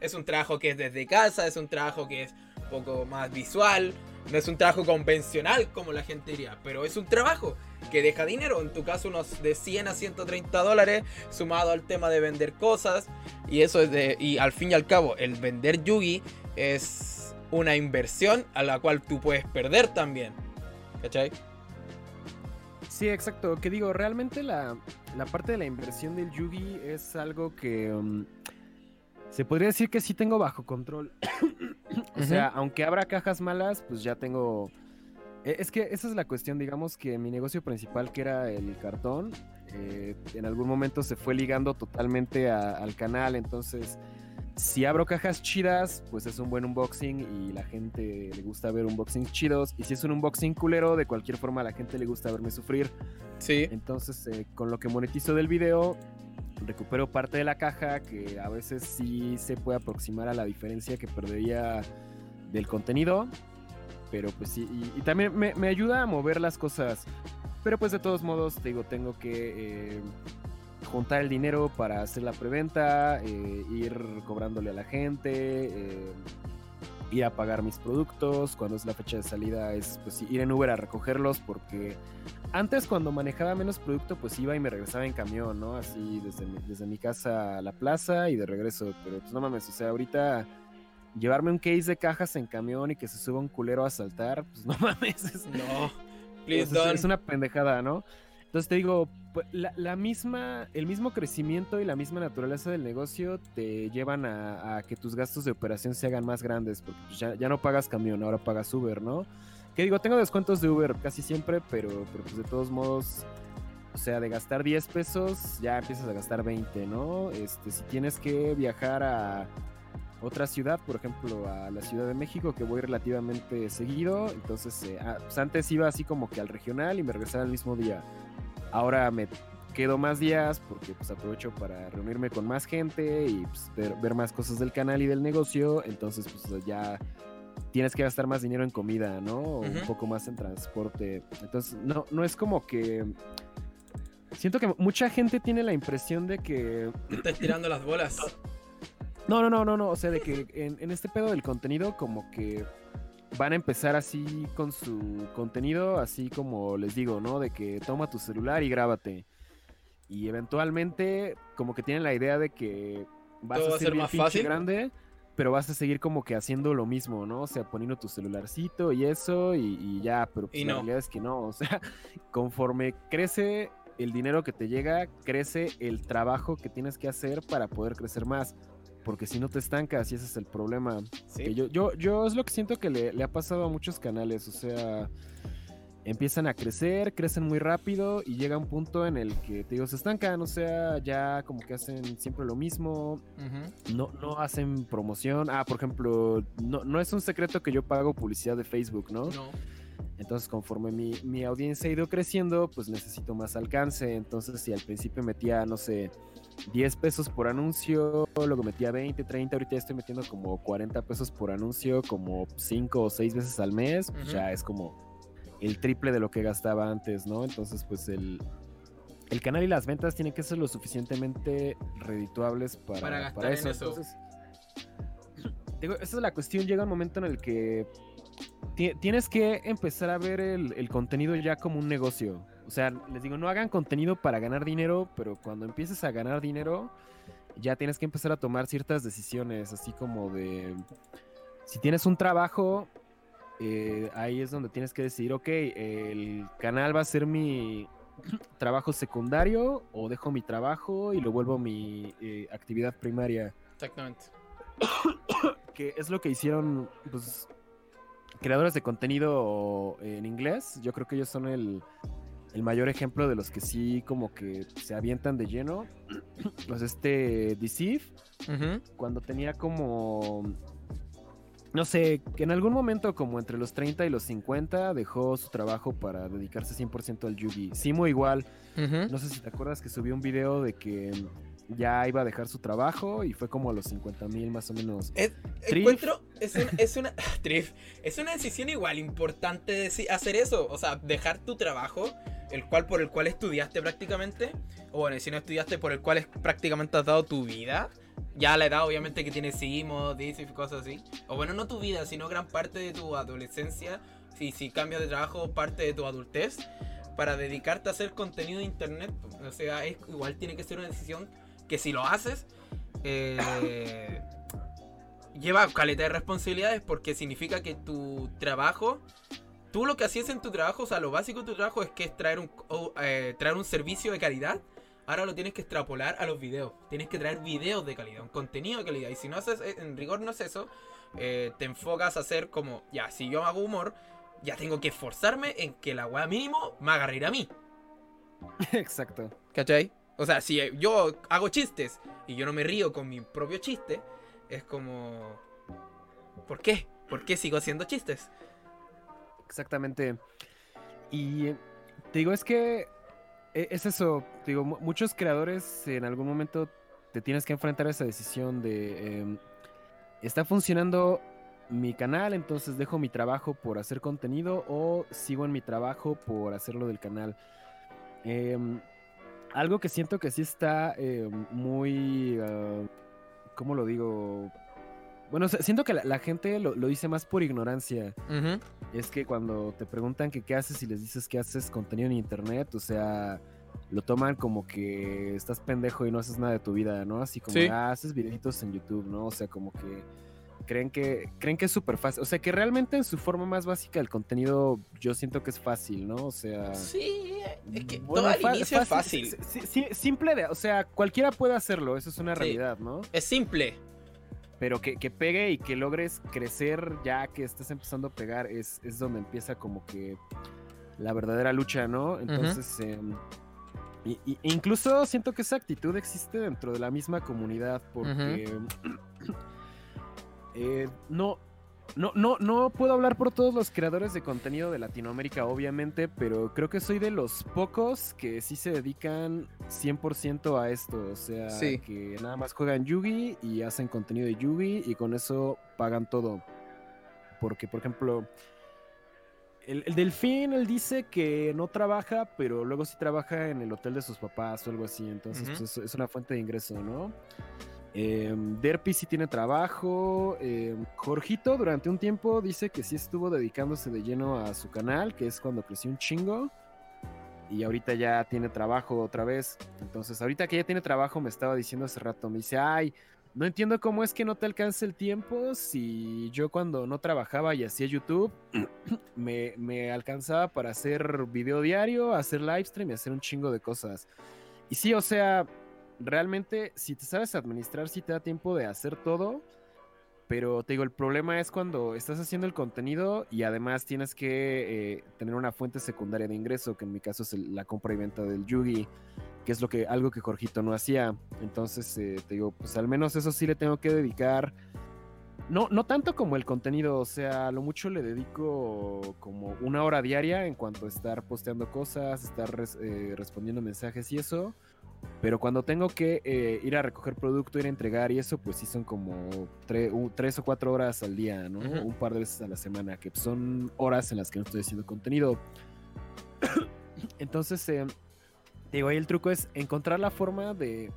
Es un trabajo que es desde casa, es un trabajo que es un poco más visual, no es un trabajo convencional como la gente diría, pero es un trabajo que deja dinero, en tu caso unos de 100 a 130 dólares, sumado al tema de vender cosas, y eso es de, y al fin y al cabo, el vender Yugi es una inversión a la cual tú puedes perder también, ¿cachai? Sí, exacto. Que digo, realmente la, la parte de la inversión del Yugi es algo que um, se podría decir que sí tengo bajo control. o sea, aunque abra cajas malas, pues ya tengo... e- Es que esa es la cuestión, digamos que mi negocio principal, que era el cartón, eh, en algún momento se fue ligando totalmente a- al canal, entonces si abro cajas chidas, pues es un buen unboxing y la gente le gusta ver unboxings chidos. Y si es un unboxing culero, de cualquier forma a la gente le gusta verme sufrir. Sí, Entonces, eh, con lo que monetizo del video, recupero parte de la caja que a veces sí se puede aproximar a la diferencia que perdería del contenido. Pero pues sí, y, y también me, me ayuda a mover las cosas. Pero pues de todos modos, te digo, tengo que eh, juntar el dinero para hacer la preventa, eh, ir cobrándole a la gente, eh, ir a pagar mis productos. Cuando es la fecha de salida es pues ir en Uber a recogerlos porque antes cuando manejaba menos producto pues iba y me regresaba en camión, ¿no? Así desde mi, desde mi casa a la plaza y de regreso. Pero pues no mames, o sea, ahorita llevarme un case de cajas en camión y que se suba un culero a saltar, pues no mames. Es, no, please es- don't. es una pendejada, ¿no? Entonces te digo, la, la misma, el mismo crecimiento y la misma naturaleza del negocio te llevan a, que tus gastos de operación se hagan más grandes, porque pues, ya, ya no pagas camión, ahora pagas Uber, ¿no? Que digo, tengo descuentos de Uber casi siempre, pero, pero pues de todos modos, o sea, de gastar 10 pesos, ya empiezas a gastar 20, ¿no? Este, si tienes que viajar a otra ciudad, por ejemplo, a la Ciudad de México, que voy relativamente seguido. Entonces, eh, ah, pues antes iba así como que al regional y me regresaba el mismo día. Ahora me quedo más días porque pues aprovecho para reunirme con más gente y pues, ver, ver más cosas del canal y del negocio. Entonces, pues ya tienes que gastar más dinero en comida, ¿no? O un poco más en transporte. Entonces, no, no es como que... Siento que mucha gente tiene la impresión de que Te estás tirando las bolas. no, no, no, no, no. O sea, de que en, en este pedo del contenido, como que van a empezar así con su contenido, así como les digo, ¿no? De que toma tu celular y grábate. Y eventualmente, como que tienen la idea de que vas Todo a ser más fácil. grande, pero vas a seguir como que haciendo lo mismo, ¿no? O sea, poniendo tu celularcito y eso, y, y ya, pero pues Y la no. realidad es que no. O sea, conforme crece el dinero que te llega, crece el trabajo que tienes que hacer para poder crecer más. Porque si no te estancas, y ese es el problema. Sí. Que yo, yo, yo es lo que siento que le, le ha pasado a muchos canales. O sea, empiezan a crecer, crecen muy rápido y llega un punto en el que, te digo, se estancan. O sea, ya como que hacen siempre lo mismo. No, no hacen promoción. Ah, por ejemplo, no, no es un secreto que yo pago publicidad de Facebook, ¿no? No. Entonces, conforme mi, mi audiencia ha ido creciendo, pues necesito más alcance. Entonces, si al principio metía, no sé, 10 pesos por anuncio, luego metía 20, 30, ahorita ya estoy metiendo como 40 pesos por anuncio, como 5 o 6 veces al mes, pues ya es como el triple de lo que gastaba antes, ¿no? Entonces, pues el, el canal y las ventas tienen que ser lo suficientemente redituables para, Para gastar para en eso. Entonces, digo, esa es la cuestión, llega un momento en el que ti- tienes que empezar a ver el, el contenido ya como un negocio. O sea, les digo, no hagan contenido para ganar dinero, pero cuando empieces a ganar dinero, ya tienes que empezar a tomar ciertas decisiones, así como de, si tienes un trabajo, eh, ahí es donde tienes que decidir, ok, el canal va a ser mi trabajo secundario o dejo mi trabajo y lo vuelvo mi eh, actividad primaria Exactamente. que es lo que hicieron pues, creadores de contenido en inglés. Yo creo que ellos son el, el mayor ejemplo de los que sí como que se avientan de lleno. Pues este Deceive, cuando tenía como... No sé, que en algún momento como entre los 30 y los 50 dejó su trabajo para dedicarse 100% al Yugi. Simo igual, no sé si te acuerdas que subió un video de que ya iba a dejar su trabajo y fue como a los 50 mil más o menos. Es- Trif. encuentro, es, un- es una Trif, es una decisión igual importante deci- hacer eso, o sea, dejar tu trabajo, el cual por el cual estudiaste prácticamente, o bueno, si no estudiaste por el cual es, prácticamente has dado tu vida, ya a la edad obviamente que tienes Disney y cosas así, o bueno, no tu vida, sino gran parte de tu adolescencia, si, si cambias de trabajo, parte de tu adultez, para dedicarte a hacer contenido de internet, o sea, es, igual tiene que ser una decisión que si lo haces, eh, lleva caleta de responsabilidades porque significa que tu trabajo, tú lo que hacías en tu trabajo, o sea, lo básico de tu trabajo es que es traer un, o, eh, traer un servicio de calidad. Ahora lo tienes que extrapolar a los videos. Tienes que traer videos de calidad, un contenido de calidad. Y si no haces, eh, en rigor no es eso, eh, te enfocas a hacer como, ya, si yo hago humor, ya tengo que esforzarme en que la weá mínimo me haga reír a mí. Exacto. ¿Cachai? O sea, si yo hago chistes y yo no me río con mi propio chiste, es como... ¿Por qué? ¿Por qué sigo haciendo chistes? Exactamente. Y eh, te digo, es que eh, es eso. Digo, mu- muchos creadores en algún momento te tienes que enfrentar a esa decisión de em, está funcionando mi canal, entonces dejo mi trabajo por hacer contenido o sigo en mi trabajo por hacerlo del canal. Em, algo que siento que sí está eh, muy, ah, ¿cómo lo digo? Bueno, siento que la, la gente lo, lo dice más por ignorancia. Es que cuando te preguntan que qué haces y les dices que haces contenido en internet, o sea, lo toman como que estás pendejo y no haces nada de tu vida, ¿no? Así como, Sí. ah, haces videitos en YouTube, ¿no? O sea, como que creen que creen que es súper fácil. O sea, que realmente en su forma más básica el contenido yo siento que es fácil, ¿no? O sea... Sí, es que bueno, todo al inicio es fácil. sí, sí, sí, simple de, o sea, cualquiera puede hacerlo, eso es una Sí. realidad, ¿no? Es simple. Pero que, que pegue y que logres crecer ya que estés empezando a pegar es, es donde empieza como que la verdadera lucha, ¿no? Entonces, em, y- y- incluso siento que esa actitud existe dentro de la misma comunidad porque eh, no, no, no, no puedo hablar por todos los creadores de contenido de Latinoamérica, obviamente, pero creo que soy de los pocos que sí se dedican 100% a esto. O sea, Sí. que nada más juegan Yugi y hacen contenido de Yugi y con eso pagan todo. Porque, por ejemplo, el, el Delfín, él dice que no trabaja, pero luego sí trabaja en el hotel de sus papás o algo así. Entonces, Ujú. pues, es, es una fuente de ingreso, ¿no? Eh, Derpy sí tiene trabajo. eh, Jorgito durante un tiempo dice que sí estuvo dedicándose de lleno a su canal, que es cuando creció un chingo. Y ahorita ya tiene trabajo otra vez. Entonces, ahorita que ya tiene trabajo, me estaba diciendo hace rato, me dice, ay, no entiendo cómo es que no te alcanza el tiempo si yo cuando no trabajaba y hacía YouTube, me, me alcanzaba para hacer video diario, hacer live stream y hacer un chingo de cosas. Y sí, o sea, realmente si te sabes administrar, sí te da tiempo de hacer todo. Pero te digo, el problema es cuando estás haciendo el contenido y además tienes que eh, tener una fuente secundaria de ingreso, que en mi caso es la compra y venta del Yugi, que es lo que, algo que Jorgito no hacía. Entonces, eh, te digo, pues al menos eso sí le tengo que dedicar. No, no tanto como el contenido, o sea, a lo mucho le dedico como una hora diaria en cuanto a estar posteando cosas, estar eh, respondiendo mensajes y eso. Pero cuando tengo que eh, ir a recoger producto, ir a entregar y eso, pues sí son como tre- tres o cuatro horas al día, ¿no? Un par de veces a la semana, que son horas en las que no estoy haciendo contenido. Entonces, eh, digo, ahí el truco es encontrar la forma de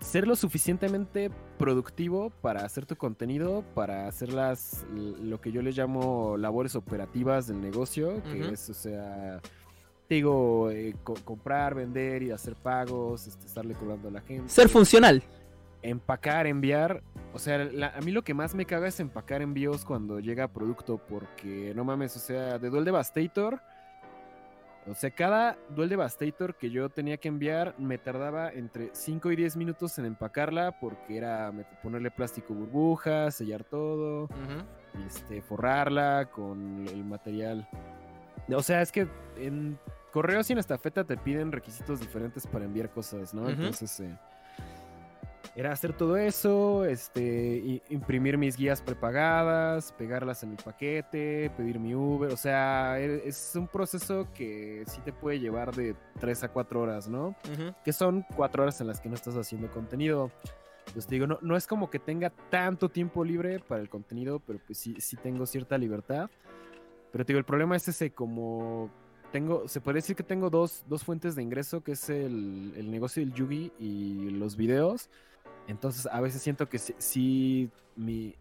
ser lo suficientemente productivo para hacer tu contenido, para hacer las, lo que yo le llamo labores operativas del negocio, que es, o sea, digo, eh, co- comprar, vender y hacer pagos, este, estarle cobrando a la gente. Ser funcional. empacar, enviar. O sea, la- a mí lo que más me caga es empacar envíos cuando llega producto, porque no mames, o sea, de Duel Devastator. O sea, cada Duel Devastator que yo tenía que enviar me tardaba entre 5 y 10 minutos en empacarla, porque era ponerle plástico burbuja, sellar todo, este, forrarla con el material. O sea, es que en correos y en estafeta te piden requisitos diferentes para enviar cosas, ¿no? Entonces, eh, era hacer todo eso, este, imprimir mis guías prepagadas, pegarlas en el paquete, pedir mi Uber, o sea, e- es un proceso que sí te puede llevar de 3 a 4 horas, ¿no? Que son cuatro horas en las que no estás haciendo contenido. Pues te digo, no, no es como que tenga tanto tiempo libre para el contenido, pero pues sí, sí tengo cierta libertad. Pero te digo, el problema es ese, como tengo, se puede decir que tengo dos, dos fuentes de ingreso, que es el, el negocio del Yugi y los videos. Entonces a veces siento que sí, sí, mi,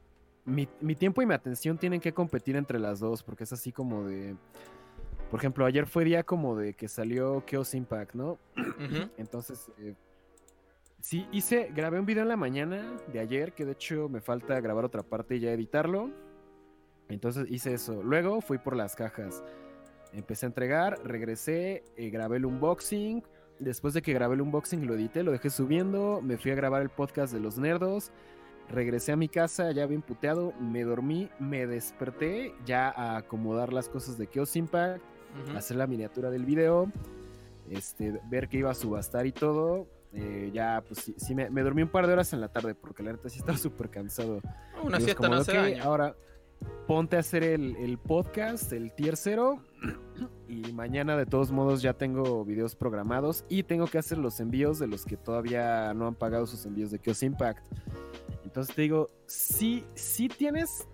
mi, mi tiempo y mi atención tienen que competir entre las dos, porque es así como de... Por ejemplo, ayer fue día como de que salió Chaos Impact, ¿no? Entonces, eh, sí, hice, grabé un video en la mañana de ayer, que de hecho me falta grabar otra parte y ya editarlo. Entonces hice eso. Luego fui por las cajas. Empecé a entregar, regresé, eh, grabé el unboxing. Después de que grabé el unboxing, lo edité, lo dejé subiendo. Me fui a grabar el podcast de los nerdos. Regresé a mi casa ya bien puteado. Me dormí, me desperté ya a acomodar las cosas de Chaos Impact hacer la miniatura del video, este, ver que iba a subastar y todo. eh, ya, pues sí, sí me, me dormí un par de horas en la tarde porque la neta sí estaba súper cansado. Una Digo, siesta no hace "Ok, daño. Ahora ponte a hacer el, podcast, el tier 0. Y mañana de todos modos ya tengo videos programados y tengo que hacer los envíos de los que todavía no han pagado sus envíos de Kios Impact. Entonces te digo, sí, sí tienes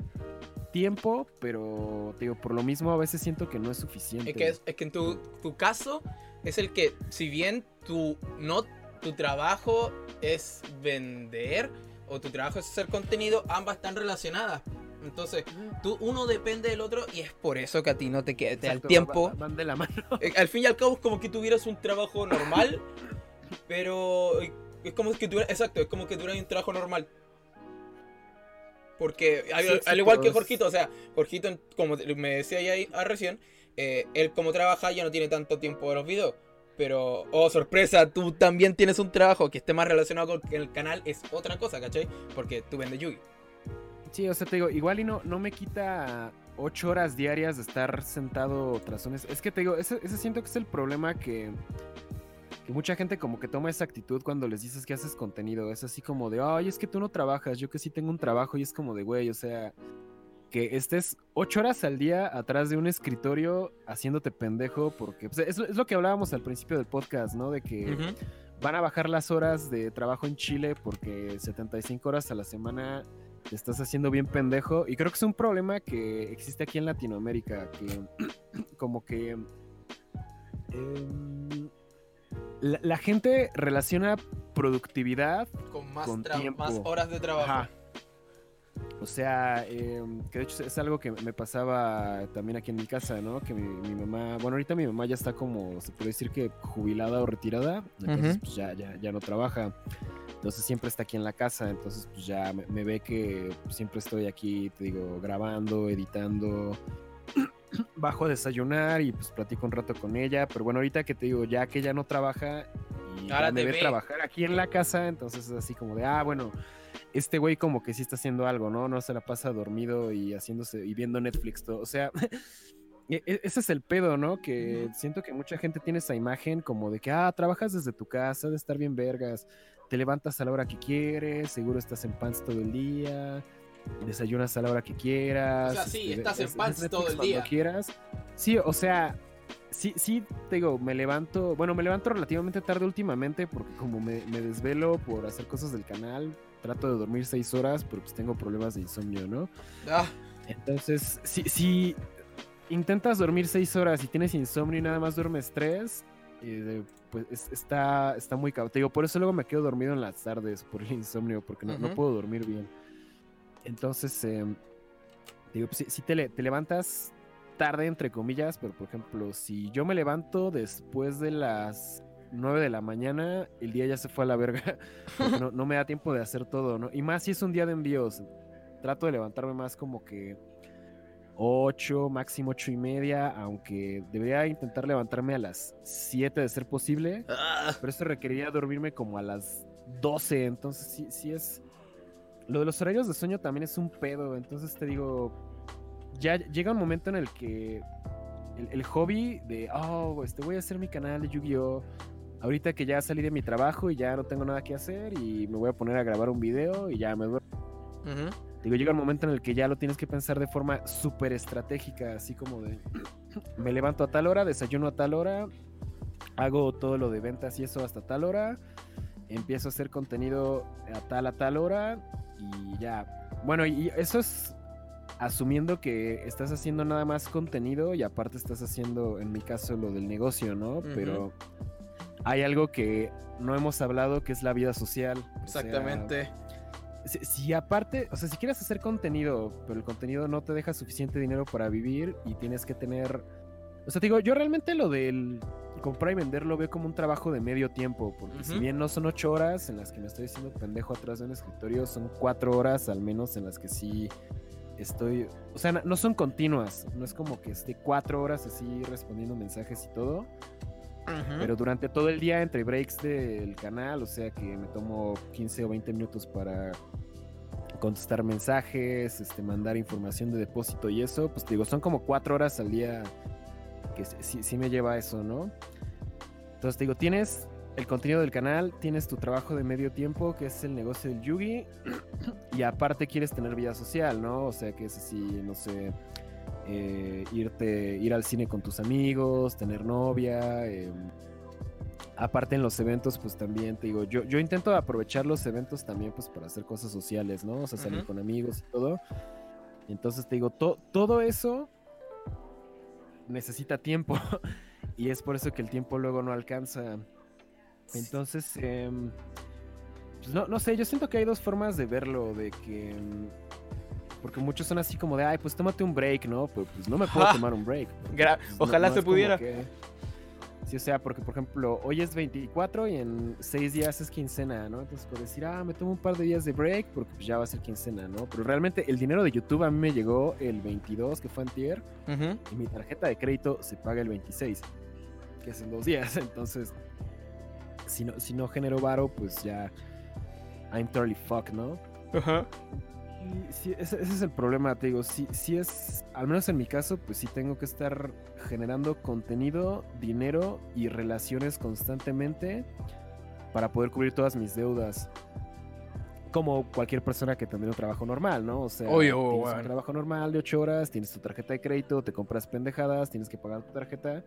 tiempo, pero te digo, por lo mismo a veces siento que no es suficiente. Es que, es, es que en tu, tu caso es el que, si bien tu, no, tu trabajo es vender o tu trabajo es hacer contenido, ambas están relacionadas. Entonces, tú, uno depende del otro y es por eso que a ti no te queda da el Exacto, tiempo. va- va- Van de la mano. Eh, Al fin y al cabo es como que tuvieras un trabajo normal, pero eh, es como que tuvieras, exacto, es como que tuvieras un trabajo normal. Porque al, Sí, al exacto, igual que Jorgito, o sea, Jorgito, como me decía ya ahí, ah, recién, eh, él como trabaja ya no tiene tanto tiempo de los videos. Pero, oh sorpresa, tú también tienes un trabajo que esté más relacionado con el canal, es otra cosa, ¿cachai? Porque tú vendes Yugi. Sí, o sea, te digo, igual y no, no me quita ocho horas diarias de estar sentado tras un... es- que te digo, ese, ese siento que es el problema que, que mucha gente como que toma esa actitud cuando les dices que haces contenido. Es así como de, ay, es que tú no trabajas, yo que sí tengo un trabajo y es como de, güey, o sea, que estés ocho horas al día atrás de un escritorio haciéndote pendejo porque pues, es, es lo que hablábamos al principio del podcast, ¿no? De que van a bajar las horas de trabajo en Chile porque 75 horas a la semana te estás haciendo bien pendejo. Y creo que es un problema que existe aquí en Latinoamérica, que como que em, la, la gente relaciona productividad Con Más, con tiempo. más horas de trabajo. Ajá. O sea, eh, que de hecho es algo que me pasaba también aquí en mi casa, ¿no? Que mi, mi mamá, bueno, ahorita mi mamá ya está como, se puede decir que jubilada o retirada, entonces pues ya, ya, ya no trabaja. Entonces siempre está aquí en la casa, entonces pues ya me, me ve que siempre estoy aquí, te digo, grabando, editando, bajo a desayunar y pues platico un rato con ella, pero bueno, ahorita que te digo, ya que ella no trabaja y Ahora me ve. trabajar aquí en la casa, entonces es así como de, ah, bueno, este güey como que sí está haciendo algo, ¿no? No se la pasa dormido y haciéndose y viendo Netflix todo. O sea, e- e- ese es el pedo, ¿no? Que siento que mucha gente tiene esa imagen como de que, ah, trabajas desde tu casa, de estar bien vergas, te levantas a la hora que quieres, seguro estás en pants todo el día, desayunas a la hora que quieras. O sea, sí, este, estás en pants todo el cuando día. quieras. Sí, o sea, sí, sí, te digo, me levanto, bueno, me levanto relativamente tarde últimamente porque como me, me desvelo por hacer cosas del canal, trato de dormir seis horas, pero pues tengo problemas de insomnio, ¿no? Ah, Entonces, si, si intentas dormir seis horas y tienes insomnio y nada más duermes tres, eh, pues es- está, está muy digo, por eso luego me quedo dormido en las tardes por el insomnio, porque no, no puedo dormir bien. Entonces, eh, digo, pues, si, si te levantas tarde, entre comillas, pero por ejemplo, si yo me levanto después de las 9 de la mañana, el día ya se fue a la verga. porque no, no me da tiempo de hacer todo, ¿no? Y más si es un día de envíos. Trato de levantarme más como que 8, máximo 8 y media, aunque debería intentar levantarme a las 7 de ser posible, ah. pero eso requeriría dormirme como a las 12, entonces sí, sí es... Lo de los horarios de sueño también es un pedo, entonces te digo, ya llega un momento en el que el, el hobby de, oh, este, voy a hacer mi canal de Yu-Gi-Oh! Ahorita que ya salí de mi trabajo y ya no tengo nada que hacer y me voy a poner a grabar un video y ya me duermo. Digo, llega un momento en el que ya lo tienes que pensar de forma súper estratégica, así como de, me levanto a tal hora, desayuno a tal hora, hago todo lo de ventas y eso hasta tal hora, empiezo a hacer contenido a tal a tal hora y ya. Bueno, y eso es asumiendo que estás haciendo nada más contenido y aparte estás haciendo, en mi caso, lo del negocio, ¿no? Pero hay algo que no hemos hablado que es la vida social. o sea, Exactamente. si, si aparte, o sea, si quieres hacer contenido, pero el contenido no te deja suficiente dinero para vivir y tienes que tener... O sea, te digo, yo realmente lo del comprar y vender lo veo como un trabajo de medio tiempo, porque si bien no son ocho horas en las que me estoy haciendo pendejo atrás de un escritorio, son cuatro horas al menos en las que sí estoy... O sea, no son continuas, no es como que esté cuatro horas así respondiendo mensajes y todo, Pero durante todo el día, entre breaks del canal, o sea que me tomo 15 o 20 minutos para contestar mensajes, este, mandar información de depósito y eso, pues te digo, son como cuatro horas al día que sí me lleva eso, ¿no? Entonces te digo, tienes el contenido del canal, tienes tu trabajo de medio tiempo, que es el negocio del Yugi, y aparte quieres tener vida social, ¿no? O sea que es así, no sé, eh, irte, ir al cine con tus amigos, tener novia. eh, aparte en los eventos, pues también te digo, yo, yo intento aprovechar los eventos también pues para hacer cosas sociales, ¿no? O sea, salir con amigos y todo. Entonces te digo, to- todo eso necesita tiempo. y es por eso que el tiempo luego no alcanza. Entonces, em, pues no, no sé, yo siento que hay dos formas de verlo, de que... Porque muchos son así como de, ay, pues tómate un break, ¿no? Pues, pues no me puedo tomar un break. Pues, Ojalá no se pudiera. que- Sí, o sea, porque por ejemplo, hoy es 24 y en 6 días es quincena, ¿no? Entonces, por decir, ah, me tomo un par de días de break porque pues, ya va a ser quincena, ¿no? Pero realmente el dinero de YouTube a mí me llegó el 22, que fue antier, Ujú. y mi tarjeta de crédito se paga el 26, que es en dos días. Entonces, si no, si no genero varo, pues ya I'm totally fucked, ¿no? Ajá. Sí, ese, ese es el problema, te digo, si, si es, al menos en mi caso, pues sí tengo que estar generando contenido, dinero y relaciones constantemente para poder cubrir todas mis deudas. Como cualquier persona que tendría un trabajo normal, ¿no? O sea, tienes weón. un trabajo normal de 8 horas, tienes tu tarjeta de crédito, te compras pendejadas, tienes que pagar tu tarjeta.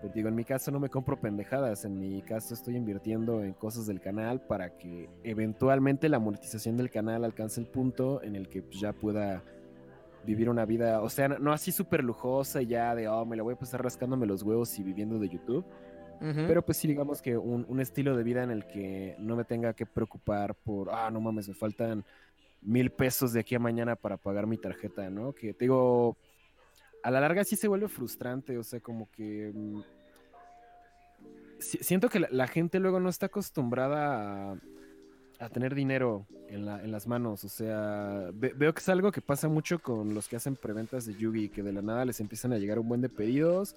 Pero digo, en mi caso no me compro pendejadas, en mi caso estoy invirtiendo en cosas del canal para que eventualmente la monetización del canal alcance el punto en el que pues, ya pueda vivir una vida, o sea, no, así súper lujosa ya de, oh, me la voy a pasar rascándome los huevos y viviendo de YouTube. Pero pues sí, digamos que un, un estilo de vida en el que no me tenga que preocupar por, ah, no mames, me faltan mil pesos de aquí a mañana para pagar mi tarjeta, ¿no? Que te digo, a la larga sí se vuelve frustrante, o sea, como que... mm, si- siento que la, la gente luego no está acostumbrada a, a tener dinero en, la- en las manos, o sea, ve- veo que es algo que pasa mucho con los que hacen preventas de Yugi, que de la nada les empiezan a llegar un buen de pedidos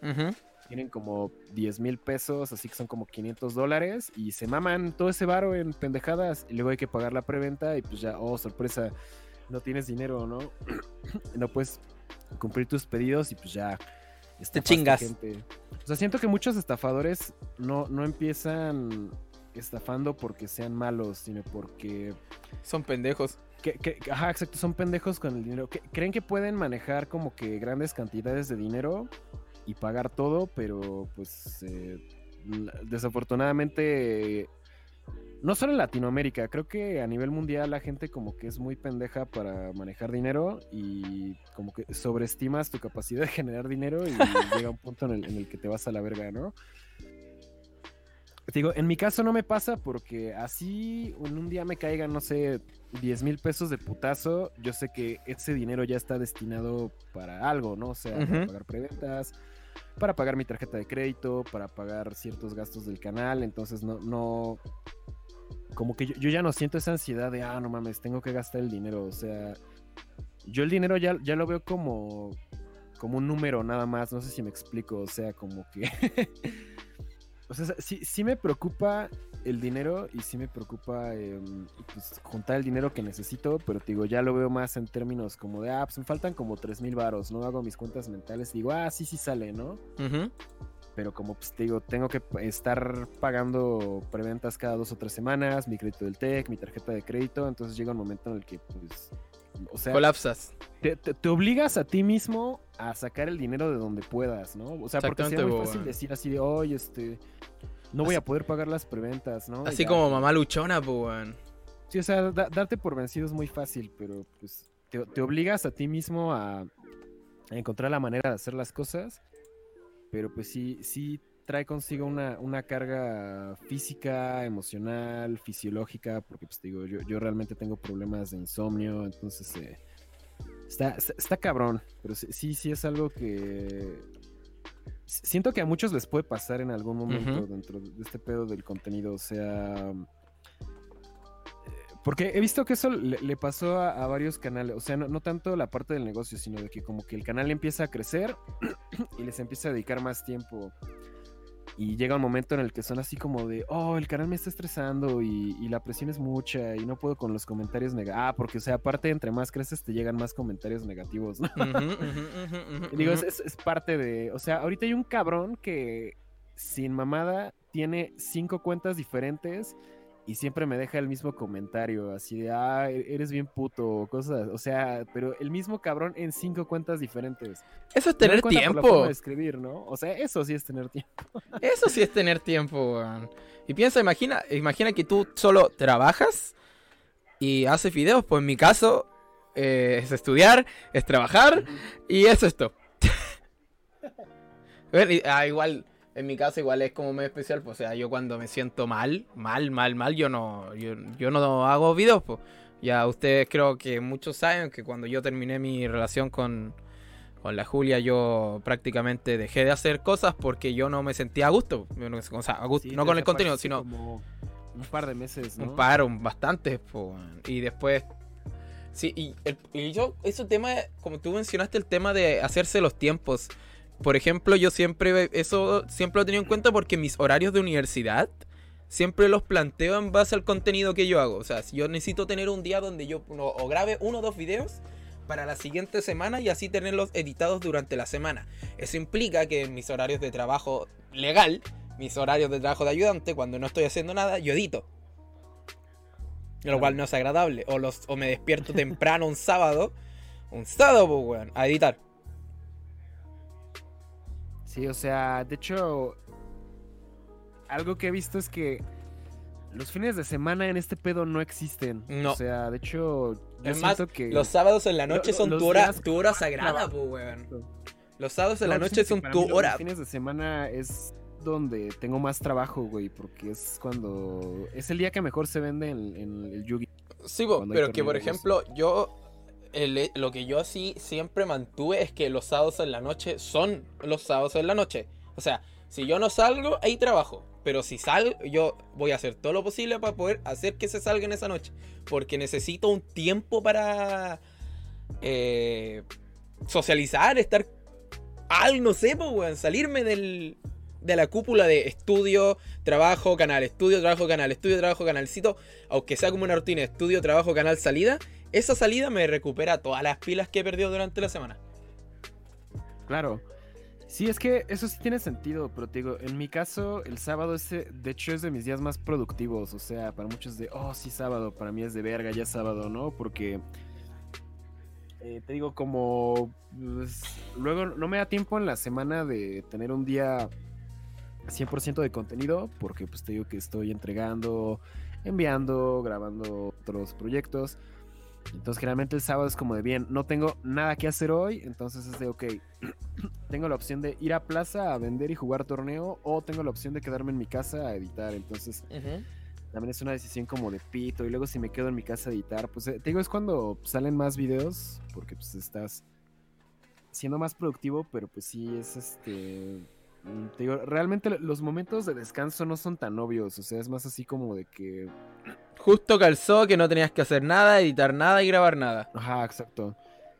tienen como 10 mil pesos, así que son como 500 dólares y se maman todo ese varo en pendejadas y luego hay que pagar la preventa y pues ya, oh, sorpresa, no tienes dinero, ¿no? no puedes cumplir tus pedidos y pues ya. estafaste chingas. gente. O sea, siento que muchos estafadores no, no empiezan estafando porque sean malos, sino porque Son pendejos. que, que- ajá, exacto, son pendejos con el dinero. que- creen que pueden manejar como que grandes cantidades de dinero y pagar todo, pero pues eh, desafortunadamente, no solo en Latinoamérica, creo que a nivel mundial la gente como que es muy pendeja para manejar dinero y como que sobreestimas tu capacidad de generar dinero y llega un punto en el, en el que te vas a la verga, ¿no? Te digo, en mi caso no me pasa porque así en un día me caigan, no sé, 10 mil pesos de putazo, yo sé que ese dinero ya está destinado para algo, ¿no? O sea, para pagar preventas, para pagar mi tarjeta de crédito, para pagar ciertos gastos del canal, entonces no, no, como que yo, ya no siento esa ansiedad de, ah, no mames, tengo que gastar el dinero, o sea, yo el dinero ya, ya lo veo como, como un número nada más, no sé si me explico, o sea, como que... O sea, sí, sí me preocupa el dinero y sí me preocupa em, pues, juntar el dinero que necesito, pero te digo, ya lo veo más en términos como de, ah, pues me faltan como 3 mil varos, ¿no? Hago mis cuentas mentales y digo, ah, sí, sí sale, ¿no? Ujú. Pero como pues te digo, tengo que estar pagando preventas cada dos o tres semanas, mi crédito del TEC, mi tarjeta de crédito, entonces llega un momento en el que, pues, o sea, Colapsas. te, te- te obligas a ti mismo a sacar el dinero de donde puedas, ¿no? O sea, porque sería muy fácil decir así de, oye, este, no voy Así- a poder pagar las preventas, ¿no? Así Ya, como mamá luchona, pues, weón. Sí, o sea, da- darte por vencido es muy fácil, pero pues te, te obligas a ti mismo a, a encontrar la manera de hacer las cosas, pero pues sí, sí trae consigo una, una carga física, emocional, fisiológica, porque pues digo, yo, yo realmente tengo problemas de insomnio, entonces eh, está, está, está cabrón, pero sí, sí, es algo que siento que a muchos les puede pasar en algún momento dentro de este pedo del contenido, o sea... Porque he visto que eso le, le pasó a, a varios canales, o sea, no, no tanto la parte del negocio, sino de que como que el canal empieza a crecer y les empieza a dedicar más tiempo. Y llega un momento en el que son así como de, oh, el canal me está estresando y, y la presión es mucha y no puedo con los comentarios negativos. Ah, porque, o sea, aparte, entre más creces, te llegan más comentarios negativos, ¿no? Ujú, ujú, ujú, ujú, Y Digo, es, ujú. es- es parte de. O sea, ahorita hay un cabrón que sin mamada tiene cinco cuentas diferentes y siempre me deja el mismo comentario, así de, ah, e- eres bien puto, o cosas. O sea, pero el mismo cabrón en cinco cuentas diferentes. Eso es tener tiempo. de escribir, ¿no? O sea, eso sí es tener tiempo. Eso sí es tener tiempo, weón. Y piensa, imagina, imagina que tú solo trabajas y haces videos. Pues en mi caso eh, es estudiar, es trabajar y es esto. Ah, igual, en mi caso igual es como muy especial. Pues, o sea, yo cuando me siento mal, mal, mal, mal, yo no, yo, yo no hago videos. Pues. Ya ustedes creo que muchos saben que cuando yo terminé mi relación con, con la Julia yo prácticamente dejé de hacer cosas porque yo no me sentía a gusto. O sea, a gusto, Sí, no con el contenido, sino Como un par de meses, ¿no? un paro, bastante. po, weón. y después... Sí, y, el- y yo, ese tema, como tú mencionaste, el tema de hacerse los tiempos. Por ejemplo, yo siempre, eso siempre lo he tenido en cuenta porque mis horarios de universidad siempre los planteo en base al contenido que yo hago. O sea, si yo necesito tener un día donde yo o grabe uno o dos videos para la siguiente semana y así tenerlos editados durante la semana. Eso implica que en mis horarios de trabajo legal, mis horarios de trabajo de ayudante, cuando no estoy haciendo nada, yo edito. Lo cual no es agradable. O, los, o me despierto temprano un sábado. Un sábado, pues, weón, a editar. Sí, o sea, de hecho, algo que he visto es que los fines de semana en este pedo no existen. No. O sea, de hecho, yo Es más, que Los sábados en la noche Lo- son tu hora, días tu hora sagrada, pues, weón. Los sábados en la No, noche son tu mí los hora. fines de semana es donde tengo más trabajo, güey, porque es cuando... Es el día que mejor se vende en, en el Yugi. Sí, hay pero que por ejemplo, yo lo que yo sí siempre mantuve es que los sábados en la noche son los sábados en la noche. O sea, si yo no salgo, ahí trabajo. Pero si salgo, yo voy a hacer todo lo posible para poder hacer que se salga en esa noche. Porque necesito un tiempo para eh, socializar, estar al, no sé, po, weón, salirme del, de la cúpula de estudio, trabajo, canal, estudio, trabajo, canal, estudio, trabajo, canalcito, aunque sea como una rutina, estudio, trabajo, canal, salida, esa salida me recupera todas las pilas que he perdido durante la semana. Claro. Sí, es que eso sí tiene sentido, pero te digo, en mi caso, el sábado es, eh, de hecho, es de mis días más productivos. O sea, para muchos de, oh, sí, sábado, para mí es de verga, ya sábado, ¿no? Porque, eh, te digo, como, pues, luego no me da tiempo en la semana de tener un día 100% de contenido, porque pues te digo que estoy entregando, enviando, grabando otros proyectos. Entonces generalmente el sábado es como de bien, no tengo nada que hacer hoy, entonces es de ok, tengo la opción de ir a plaza a vender y jugar torneo o tengo la opción de quedarme en mi casa a editar, entonces también es una decisión como de pito y luego si me quedo en mi casa a editar, pues eh, te digo es cuando salen más videos porque pues estás siendo más productivo, pero pues sí es este... mm, Te digo, realmente los momentos de descanso no son tan obvios, o sea, es más así como de que Justo calzó que no tenías que hacer nada, editar nada y grabar nada. Ajá, exacto.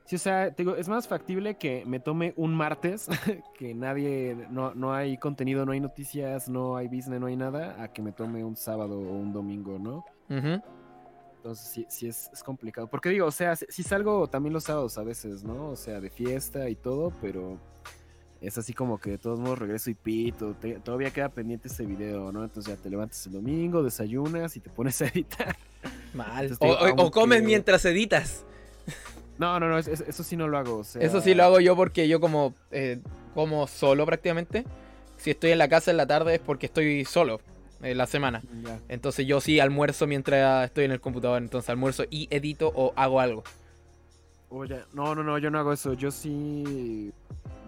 Sí, o sea, te digo, es más factible que me tome un martes, que nadie, no, no hay contenido, no hay noticias, no hay business, no hay nada, a que me tome un sábado o un domingo, ¿no? Ujú. Entonces sí, sí es, es complicado. Porque digo, o sea, sí, sí salgo también los sábados a veces, ¿no? O sea, de fiesta y todo, pero es así como que de todos modos regreso y pito, te- todavía queda pendiente ese video, ¿no? Entonces ya te levantas el domingo, desayunas y te pones a editar. Mal. Entonces, O, digo, o- o aunque- comes mientras editas. No, no, no, es- es- eso sí no lo hago, o sea... Eso sí lo hago yo porque yo como, eh, como solo prácticamente. Si estoy en la casa en la tarde es porque estoy solo en la semana. Ya. Entonces yo sí almuerzo mientras estoy en el computador. Entonces almuerzo y edito o hago algo. Oye, no, no, no, yo no hago eso. Yo sí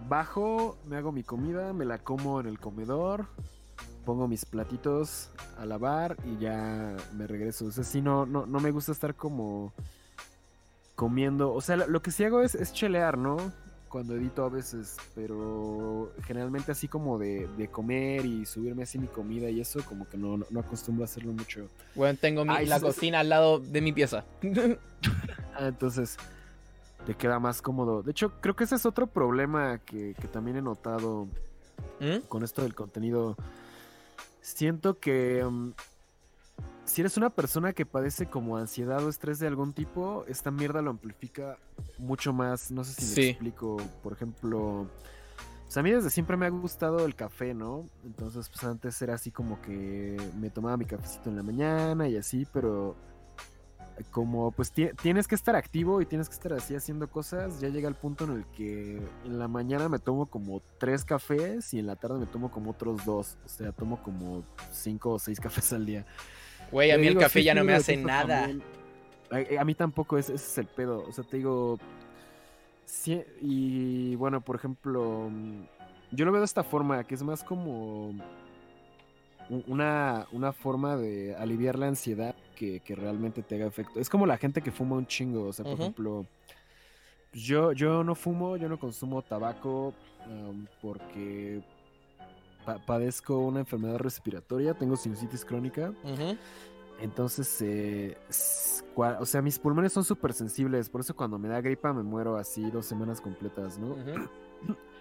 bajo, me hago mi comida, me la como en el comedor, pongo mis platitos a lavar y ya me regreso. O sea, sí, no, no, no me gusta estar como comiendo. O sea, lo que sí hago es, es chelear, ¿no? Cuando edito a veces, pero generalmente así como de, de comer y subirme así mi comida y eso, como que no, no, no acostumbro a hacerlo mucho. Bueno, tengo mi- Ay, la cocina al lado de mi pieza. Ah, entonces te queda más cómodo. De hecho, creo que ese es otro problema que, que también he notado ¿Mm? con esto del contenido. Siento que mm, si eres una persona que padece como ansiedad o estrés de algún tipo, esta mierda lo amplifica mucho más. No sé si me Sí. explico. Por ejemplo, pues a mí desde siempre me ha gustado el café, ¿no? Entonces, pues antes era así como que me tomaba mi cafecito en la mañana y así, pero como pues ti- tienes que estar activo y tienes que estar así haciendo cosas, ya llega el punto en el que en la mañana me tomo como tres cafés y en la tarde me tomo como otros dos. O sea, tomo como cinco o seis cafés al día. Güey, a mí el café sí ya no me hace nada. también. A, a mí tampoco, ese, ese es el pedo. O sea, te digo. sí, y bueno, por ejemplo, yo lo veo de esta forma, que es más como una, una forma de aliviar la ansiedad que, que realmente te haga efecto. Es como la gente que fuma un chingo. O sea, por ejemplo, yo, yo no fumo, yo no consumo tabaco um, porque pa- padezco una enfermedad respiratoria, tengo sinusitis crónica. Entonces, eh, o sea, mis pulmones son súper sensibles, por eso cuando me da gripa me muero así dos semanas completas, ¿no?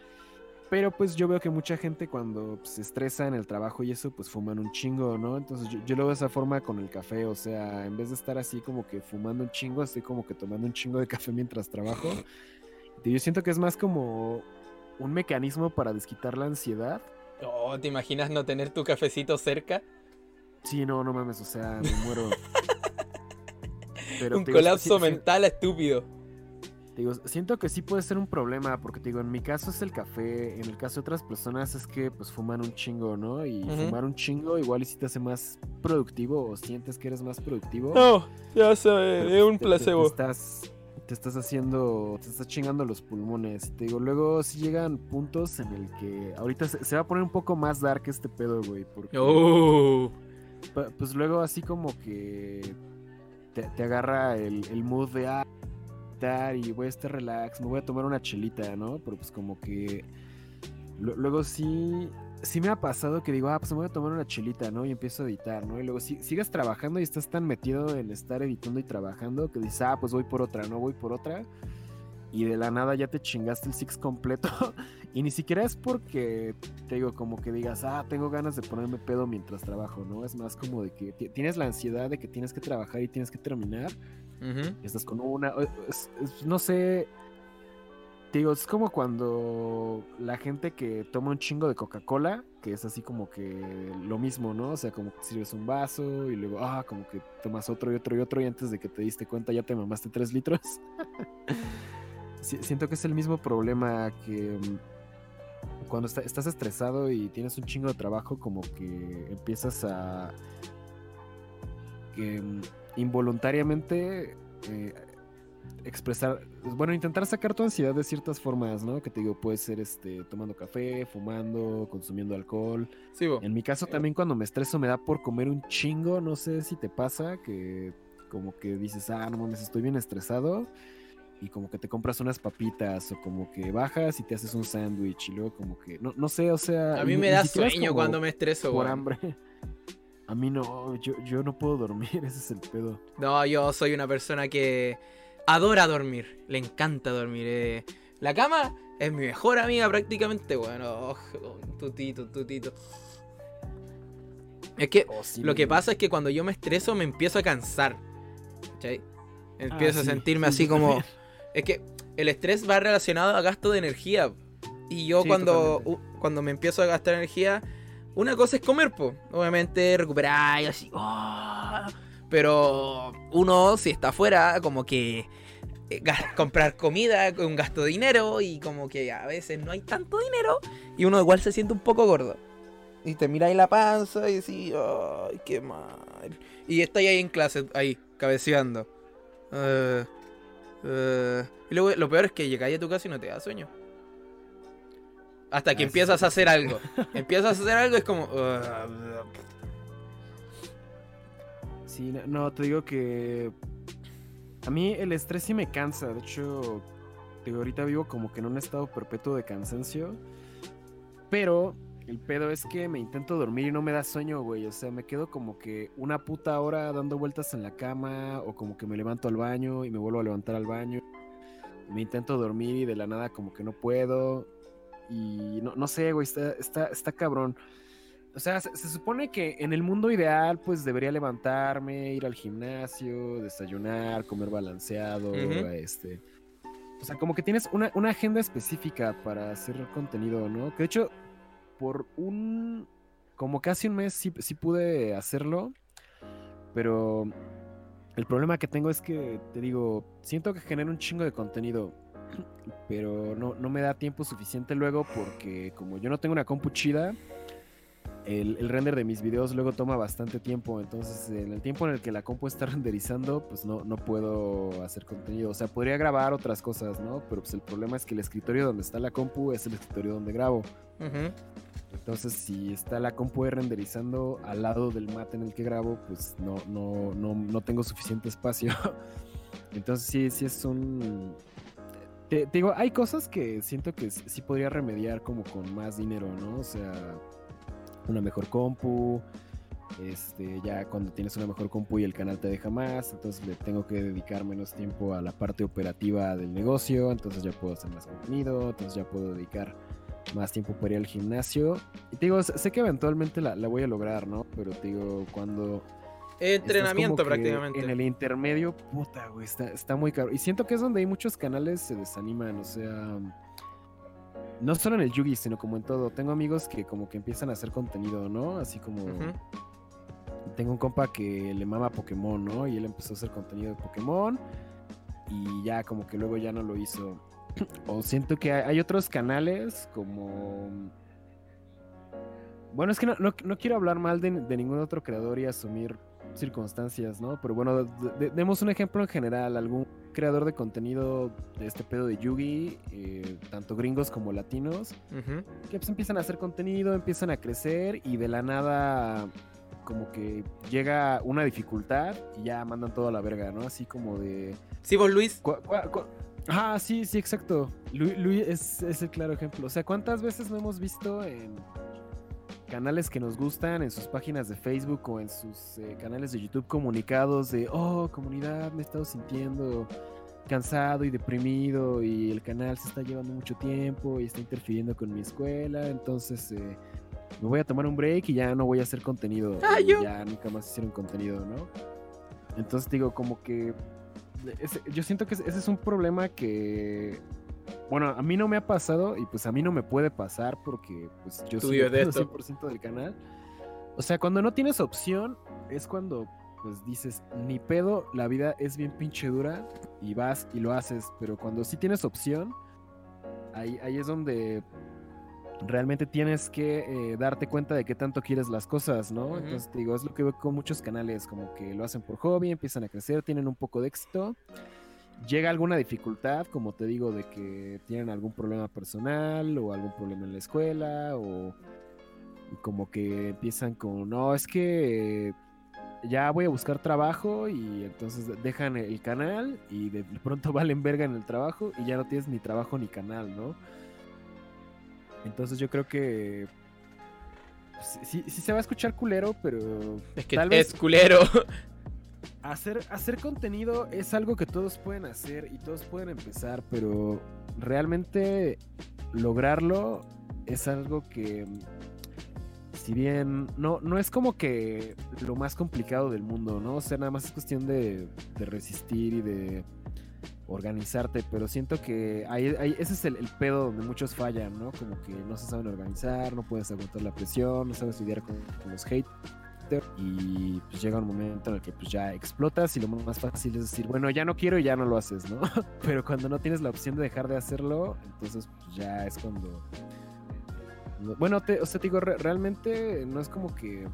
Pero pues yo veo que mucha gente cuando pues, se estresa en el trabajo y eso, pues fuman un chingo, ¿no? Entonces yo, yo lo veo de esa forma con el café, o sea, en vez de estar así como que fumando un chingo, estoy como que tomando un chingo de café mientras trabajo. Y yo siento que es más como un mecanismo para desquitar la ansiedad. Oh, ¿te imaginas no tener tu cafecito cerca? Sí, no, no mames, o sea, me muero. Pero Un digo, colapso sí- mental estúpido. Te digo, siento que sí puede ser un problema, porque te digo, en mi caso es el café, en el caso de otras personas es que pues fuman un chingo, ¿no? Y fumar un chingo igual y si te hace más productivo o sientes que eres más productivo. No, ya sé, pero, es un te- te- te placebo. estás, te estás haciendo, te estás chingando los pulmones. Te digo, luego sí llegan puntos en el que ahorita se, se va a poner un poco más dark este pedo, güey. Porque, Oh. pa- pues luego así como que te, te agarra el, el mood de, ah, estar y voy a estar relax, me voy a tomar una chelita, ¿no? Pero pues como que lu- luego sí, sí me ha pasado que digo, ah, pues me voy a tomar una chelita, ¿no? Y empiezo a editar, ¿no? Y luego si, sigues trabajando y estás tan metido en estar editando y trabajando que dices, ah, pues voy por otra, ¿no? Voy por otra. Y de la nada ya te chingaste el six completo. y ni siquiera es porque, te digo, como que digas, ah, tengo ganas de ponerme pedo mientras trabajo, ¿no? Es más como de que ti- tienes la ansiedad de que tienes que trabajar y tienes que terminar. Estás con una. es- no sé. Digo, es como cuando la gente que toma un chingo de Coca-Cola, que es así como que lo mismo, ¿no? O sea, como que sirves un vaso y luego, ah, como que tomas otro y otro y otro y antes de que te diste cuenta ya te mamaste tres litros. Siento que es el mismo problema que mm, cuando está- estás estresado y tienes un chingo de trabajo, como que empiezas a que mm, involuntariamente eh, expresar, bueno, intentar sacar tu ansiedad de ciertas formas, ¿no? Que te digo, puede ser este tomando café, fumando, consumiendo alcohol. Sí, bo. En mi caso también cuando me estreso me da por comer un chingo, no sé si te pasa que como que dices, ah, no mames, estoy bien estresado y como que te compras unas papitas o como que bajas y te haces un sándwich y luego como que, no, no sé, o sea... A mí me da sueño cuando me estreso, Por hambre. A mí no, yo, yo no puedo dormir, ese es el pedo. No, yo soy una persona que adora dormir. Le encanta dormir. eh. La cama es mi mejor amiga prácticamente. Bueno, oh, tutito, tutito. Es que Oh, sí, lo que pasa es que cuando yo me estreso me empiezo a cansar. ¿Cachai? Empiezo Ah, a sí, sentirme sí, así como... Es que el estrés va relacionado a gasto de energía. Y yo Sí, cuando, cuando me empiezo a gastar energía, una cosa es comer, po. Obviamente recuperar y así. ¡ah! Pero uno, si está afuera, como que eh, comprar comida con gasto de dinero y como que a veces no hay tanto dinero y uno igual se siente un poco gordo. Y te mira ahí la panza y decís, ay, qué mal. Y está ahí en clase, ahí, cabeceando. Eh, eh, y luego lo peor es que llegáis a tu casa y no te da sueño. Hasta que Ah, empiezas sí, a hacer algo. Empiezas a hacer algo y es como... "Ah, Sí, no, no, te digo que a mí el estrés sí me cansa. De hecho, te digo, ahorita vivo como que en un estado perpetuo de cansancio. Pero el pedo es que me intento dormir y no me da sueño, güey. O sea, me quedo como que una puta hora dando vueltas en la cama o como que me levanto al baño y me vuelvo a levantar al baño. Me intento dormir y de la nada como que no puedo. Y no, no sé, güey, está, está, está cabrón. O sea, se, se supone que en el mundo ideal, pues debería levantarme, ir al gimnasio, desayunar, comer balanceado, Ujú. este. O sea, como que tienes una, una agenda específica para hacer contenido, ¿no? Que de hecho, por un. como casi un mes sí, sí pude hacerlo. Pero el problema que tengo es que, te digo, siento que genero un chingo de contenido. Pero no, no me da tiempo suficiente luego porque como yo no tengo una compu chida, el, el render de mis videos luego toma bastante tiempo. Entonces, en el tiempo en el que la compu está renderizando, pues no, no puedo hacer contenido. O sea, podría grabar otras cosas, ¿no? Pero pues el problema es que el escritorio donde está la compu es el escritorio donde grabo. Entonces, si está la compu renderizando al lado del mate en el que grabo, pues no, no, no, no tengo suficiente espacio. Entonces, sí, sí es un. Te, digo, hay cosas que siento que sí podría remediar como con más dinero, ¿no? O sea, una mejor compu. Este, ya cuando tienes una mejor compu y el canal te deja más, entonces le tengo que dedicar menos tiempo a la parte operativa del negocio, entonces ya puedo hacer más contenido, entonces ya puedo dedicar más tiempo para ir al gimnasio. Y te digo, sé que eventualmente la, la voy a lograr, ¿no? Pero te digo, cuando... Entrenamiento prácticamente. En el intermedio, puta, güey, está, está muy caro. Y siento que es donde hay muchos canales se desaniman, o sea... No solo en el Yugi, sino como en todo. Tengo amigos que como que empiezan a hacer contenido, ¿no? Así como... Tengo un compa que le mama Pokémon, ¿no? Y él empezó a hacer contenido de Pokémon. Y ya como que luego ya no lo hizo. O siento que hay, hay otros canales como... Bueno, es que no, no- no quiero hablar mal de, de ningún otro creador y asumir circunstancias, ¿no? Pero bueno, de- de- demos un ejemplo en general, algún creador de contenido de este pedo de Yugi, eh, tanto gringos como latinos, que pues empiezan a hacer contenido, empiezan a crecer y de la nada como que llega una dificultad y ya mandan todo a la verga, ¿no? Así como de... Sí, vos, Luis. Cu- Ah, sí, sí, exacto. Luis, Luis es, es el claro ejemplo. O sea, ¿cuántas veces no hemos visto en canales que nos gustan, en sus páginas de Facebook o en sus eh, canales de YouTube comunicados de, oh, comunidad, me he estado sintiendo cansado y deprimido y el canal se está llevando mucho tiempo y está interfiriendo con mi escuela, entonces eh, me voy a tomar un break y ya no voy a hacer contenido. Ah, yo. Ya nunca más hicieron contenido, ¿no? Entonces digo, como que yo siento que ese es un problema que, bueno, a mí no me ha pasado y pues a mí no me puede pasar porque pues yo vives de dependo esto. 100% del canal. O sea, cuando no tienes opción es cuando pues dices, ni pedo, la vida es bien pinche dura y vas y lo haces, pero cuando sí tienes opción, ahí, ahí es donde realmente tienes que eh, darte cuenta de qué tanto quieres las cosas, ¿no? Ujú. Entonces te digo, es lo que veo con muchos canales, como que lo hacen por hobby, empiezan a crecer, tienen un poco de éxito. Llega alguna dificultad, como te digo, de que tienen algún problema personal o algún problema en la escuela o como que empiezan con, no, es que ya voy a buscar trabajo y entonces dejan el canal y de pronto valen verga en el trabajo y ya no tienes ni trabajo ni canal, ¿no? Entonces yo creo que pues, sí, sí se va a escuchar culero, pero Es que Tal es vez- culero. hacer, hacer contenido es algo que todos pueden hacer y todos pueden empezar, pero realmente lograrlo es algo que, si bien no, no es como que lo más complicado del mundo, ¿no? O sea, nada más es cuestión de, resistir y de organizarte, pero siento que ese es el, el pedo donde muchos fallan, ¿no? Como que no se saben organizar, no puedes aguantar la presión, no sabes lidiar con, con los hate y pues llega un momento en el que pues ya explotas y lo más fácil es decir, bueno, ya no quiero y ya no lo haces, ¿no? Pero cuando no tienes la opción de dejar de hacerlo, entonces pues ya es cuando... no- Bueno, te, o sea, te digo, re- realmente no es como que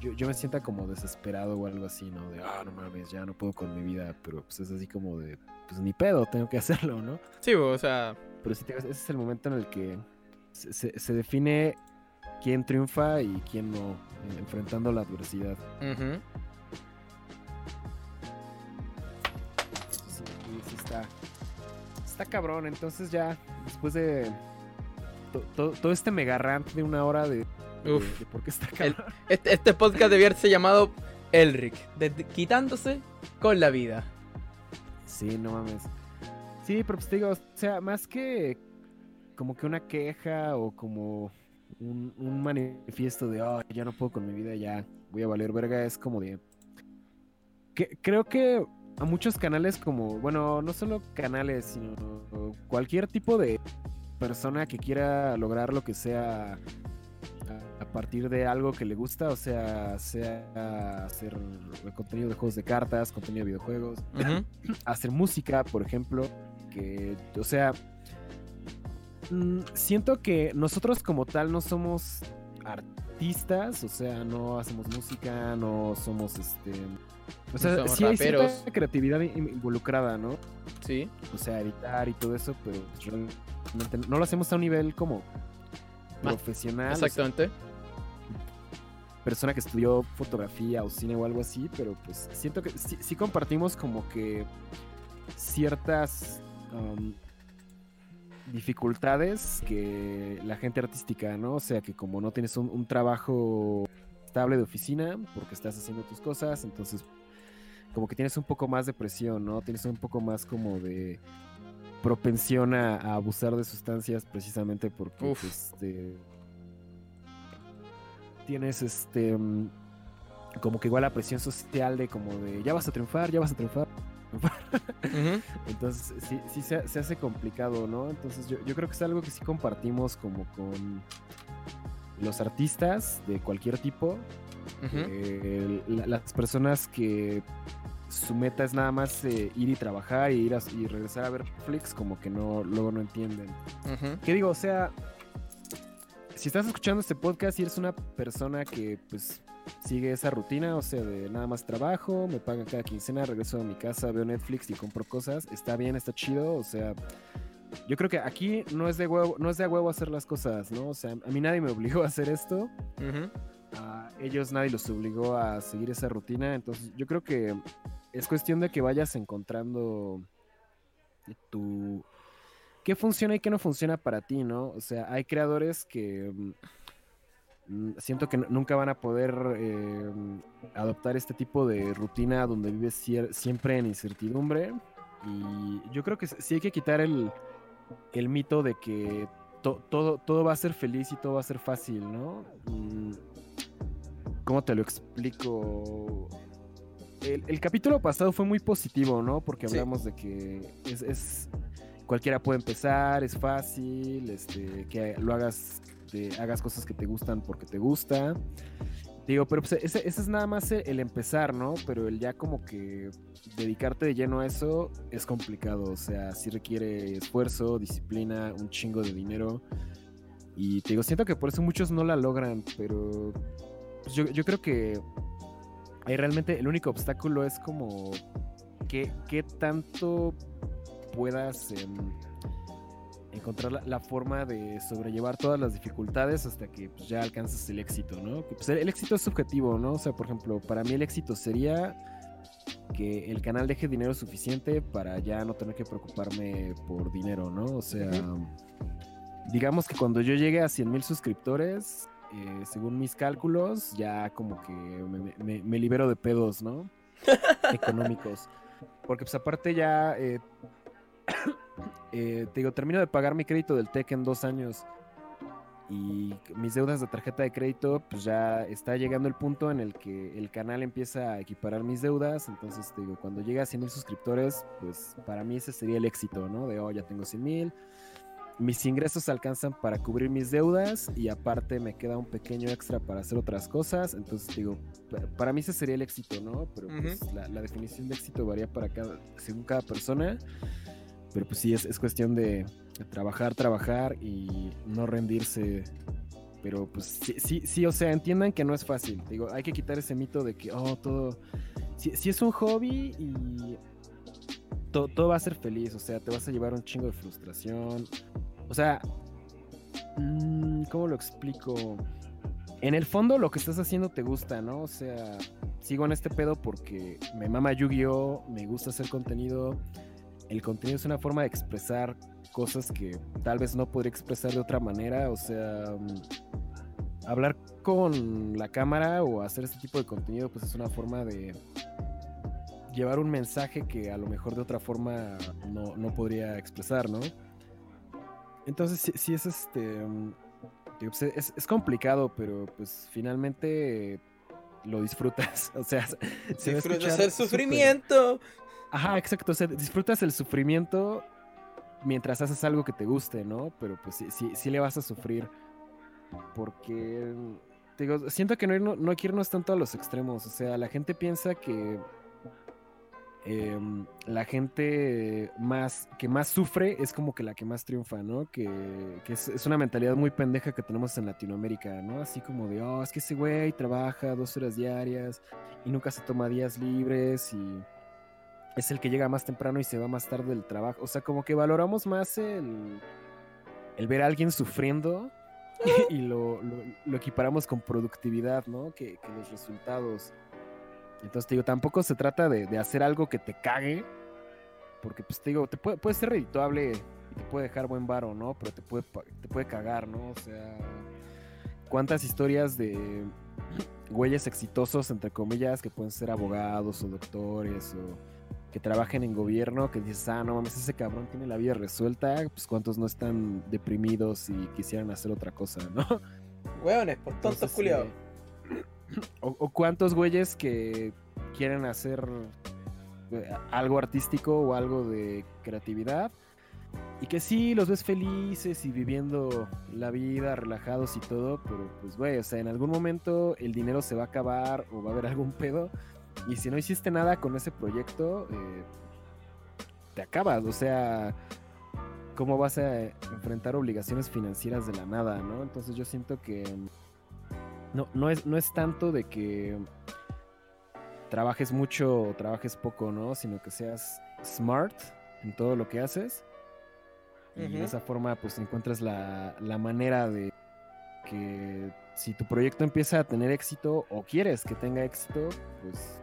yo, yo me sienta como desesperado o algo así, ¿no? De, ah, no mames, ya no puedo con mi vida, pero pues es así como de, pues ni pedo, tengo que hacerlo, ¿no? Sí, o sea, Pero sí, ese es el momento en el que se, se- se define quién triunfa y quién no, eh, enfrentando la adversidad. ujú. Sí, sí, sí está, está cabrón. Entonces ya, después de to- to- todo este mega rant de una hora de, Uf. de por qué está El- este, este podcast debía haberse llamado Elric, de- quitándose con la vida. Sí, no mames. Sí, pero pues te digo, o sea, más que como que una queja o como un, un manifiesto de, oh, ya no puedo con mi vida, ya voy a valer verga, es como de... Que, creo que a muchos canales como, bueno, no solo canales, sino cualquier tipo de persona que quiera lograr lo que sea a, a partir de algo que le gusta, o sea, sea hacer contenido de juegos de cartas, contenido de videojuegos, hacer música, por ejemplo, que, o sea, mm, siento que nosotros como tal no somos artistas, o sea, no hacemos música, no somos este... O sea, somos sí hay raperos. cierta creatividad in- involucrada, ¿no? Sí. O sea, editar y todo eso, pero pues, realmente no lo hacemos a un nivel como Más- profesional. o sea, Exactamente. persona que estudió fotografía o cine o algo así, pero pues siento que sí, sí compartimos como que ciertas um, dificultades que la gente artística, ¿no? O sea, que como no tienes un, un trabajo estable de oficina, porque estás haciendo tus cosas, entonces como que tienes un poco más de presión, ¿no? Tienes un poco más como de propensión a, a abusar de sustancias precisamente porque Uf. este, tienes este mm, como que igual la presión social de como de ya vas a triunfar, ya vas a triunfar. Entonces sí, sí se, se hace complicado, ¿no? Entonces yo, yo creo que es algo que sí compartimos como con los artistas de cualquier tipo. Eh, la- las personas que su meta es nada más eh, ir y trabajar y ir a- y regresar a ver Netflix como que no luego no entienden. ¿Qué digo? O sea, si estás escuchando este podcast y eres una persona que pues sigue esa rutina, o sea, de nada más trabajo, me pagan cada quincena, regreso a mi casa, veo Netflix y compro cosas, está bien, está chido, o sea, yo creo que aquí no es de huevo, no es de huevo hacer las cosas, ¿no? O sea, a mí nadie me obligó a hacer esto. A ellos nadie los obligó a seguir esa rutina. Entonces, yo creo que es cuestión de que vayas encontrando tu qué funciona y qué no funciona para ti, ¿no? O sea, hay creadores que mm, siento que nunca van a poder eh, adoptar este tipo de rutina donde vives siempre en incertidumbre. Y yo creo que sí hay que quitar el, el mito de que todo, todo va a ser feliz y todo va a ser fácil, ¿no? Mm, ¿Cómo te lo explico? El, capítulo pasado fue muy positivo, ¿no? Porque hablamos de que es, cualquiera puede empezar, es fácil, este, que lo hagas, hagas cosas que te gustan porque te gusta. Digo, pero pues, ese, es nada más el empezar, ¿no? Pero el ya como que dedicarte de lleno a eso es complicado. O sea, sí requiere esfuerzo, disciplina, un chingo de dinero. Y te digo, siento que por eso muchos no la logran, pero pues, yo, creo que ahí realmente el único obstáculo es como qué, qué tanto puedas... Em, encontrar la, forma de sobrellevar todas las dificultades hasta que pues, ya alcanzas el éxito, ¿no? Pues, el, éxito es subjetivo, ¿no? O sea, por ejemplo, para mí el éxito sería que el canal deje dinero suficiente para ya no tener que preocuparme por dinero, ¿no? O sea, digamos que cuando yo llegue a 100 mil suscriptores, eh, según mis cálculos, ya como que me, libero de pedos, ¿no? Económicos. Porque pues aparte ya eh, eh, te digo, termino de pagar mi crédito del TEC en dos años y mis deudas de tarjeta de crédito, pues ya está llegando el punto en el que el canal empieza a equiparar mis deudas. Entonces, te digo, cuando llega a 100 mil suscriptores, pues para mí ese sería el éxito, ¿no? De, oh, ya tengo 100 mil. Mis ingresos alcanzan para cubrir mis deudas y aparte me queda un pequeño extra para hacer otras cosas. Entonces, digo, para mí ese sería el éxito, ¿no? Pero pues, la, la, definición de éxito varía para cada, según cada persona. Pero pues sí, es, cuestión de, trabajar, trabajar y no rendirse. Pero pues sí, sí, o sea, entiendan que no es fácil. Digo, hay que quitar ese mito de que, oh, todo... Si, es un hobby y todo va a ser feliz, o sea, te vas a llevar un chingo de frustración. O sea, mm, ¿cómo lo explico? En el fondo lo que estás haciendo te gusta, ¿no? O sea, sigo en este pedo porque me mama Yu-Gi-Oh, me gusta hacer contenido, el contenido es una forma de expresar cosas que tal vez no podría expresar de otra manera, o sea, mm, hablar con la cámara o hacer este tipo de contenido pues es una forma de llevar un mensaje que a lo mejor de otra forma no, podría expresar, ¿no? Entonces sí, es este... Mm, pues, es, complicado, pero pues finalmente lo disfrutas. O sea, se disfrutas el sufrimiento. Ajá, exacto. O sea, disfrutas el sufrimiento mientras haces algo que te guste, ¿no? Pero pues sí, sí, sí le vas a sufrir. Porque, digo, siento que no, no hay que irnos tanto a los extremos. O sea, la gente piensa que em, la gente más que más sufre es como que la que más triunfa, ¿no? Que, es, es, una mentalidad muy pendeja que tenemos en Latinoamérica, ¿no? Así como de, oh, es que ese güey trabaja dos horas diarias y nunca se toma días libres y es el que llega más temprano y se va más tarde del trabajo. O sea, como que valoramos más el, el ver a alguien sufriendo y lo, equiparamos con productividad, ¿no? Que, los resultados. Entonces, te digo, tampoco se trata de, hacer algo que te cague, porque, pues, te digo, te puede, puede ser redituable y te puede dejar buen varo, ¿no? Pero te puede, te puede cagar, ¿no? O sea, ¿cuántas historias de güeyes exitosos, entre comillas, que pueden ser abogados o doctores o que trabajen en gobierno, que dices, ah, no mames, ese cabrón tiene la vida resuelta, pues cuántos no están deprimidos y quisieran hacer otra cosa, ¿no? Hueones, por tontos culiados. o, cuántos güeyes que quieren hacer eh, algo artístico o algo de creatividad y que sí los ves felices y viviendo la vida relajados y todo, pero pues güey, o sea, en algún momento el dinero se va a acabar o va a haber algún pedo y si no hiciste nada con ese proyecto, eh, te acabas. O sea, ¿cómo vas a enfrentar obligaciones financieras de la nada, no? Entonces yo siento que no, no, es, no es tanto de que trabajes mucho o trabajes poco, ¿no? Sino que seas smart en todo lo que haces. Y de esa forma, pues encuentras la, la manera de que si tu proyecto empieza a tener éxito o quieres que tenga éxito, pues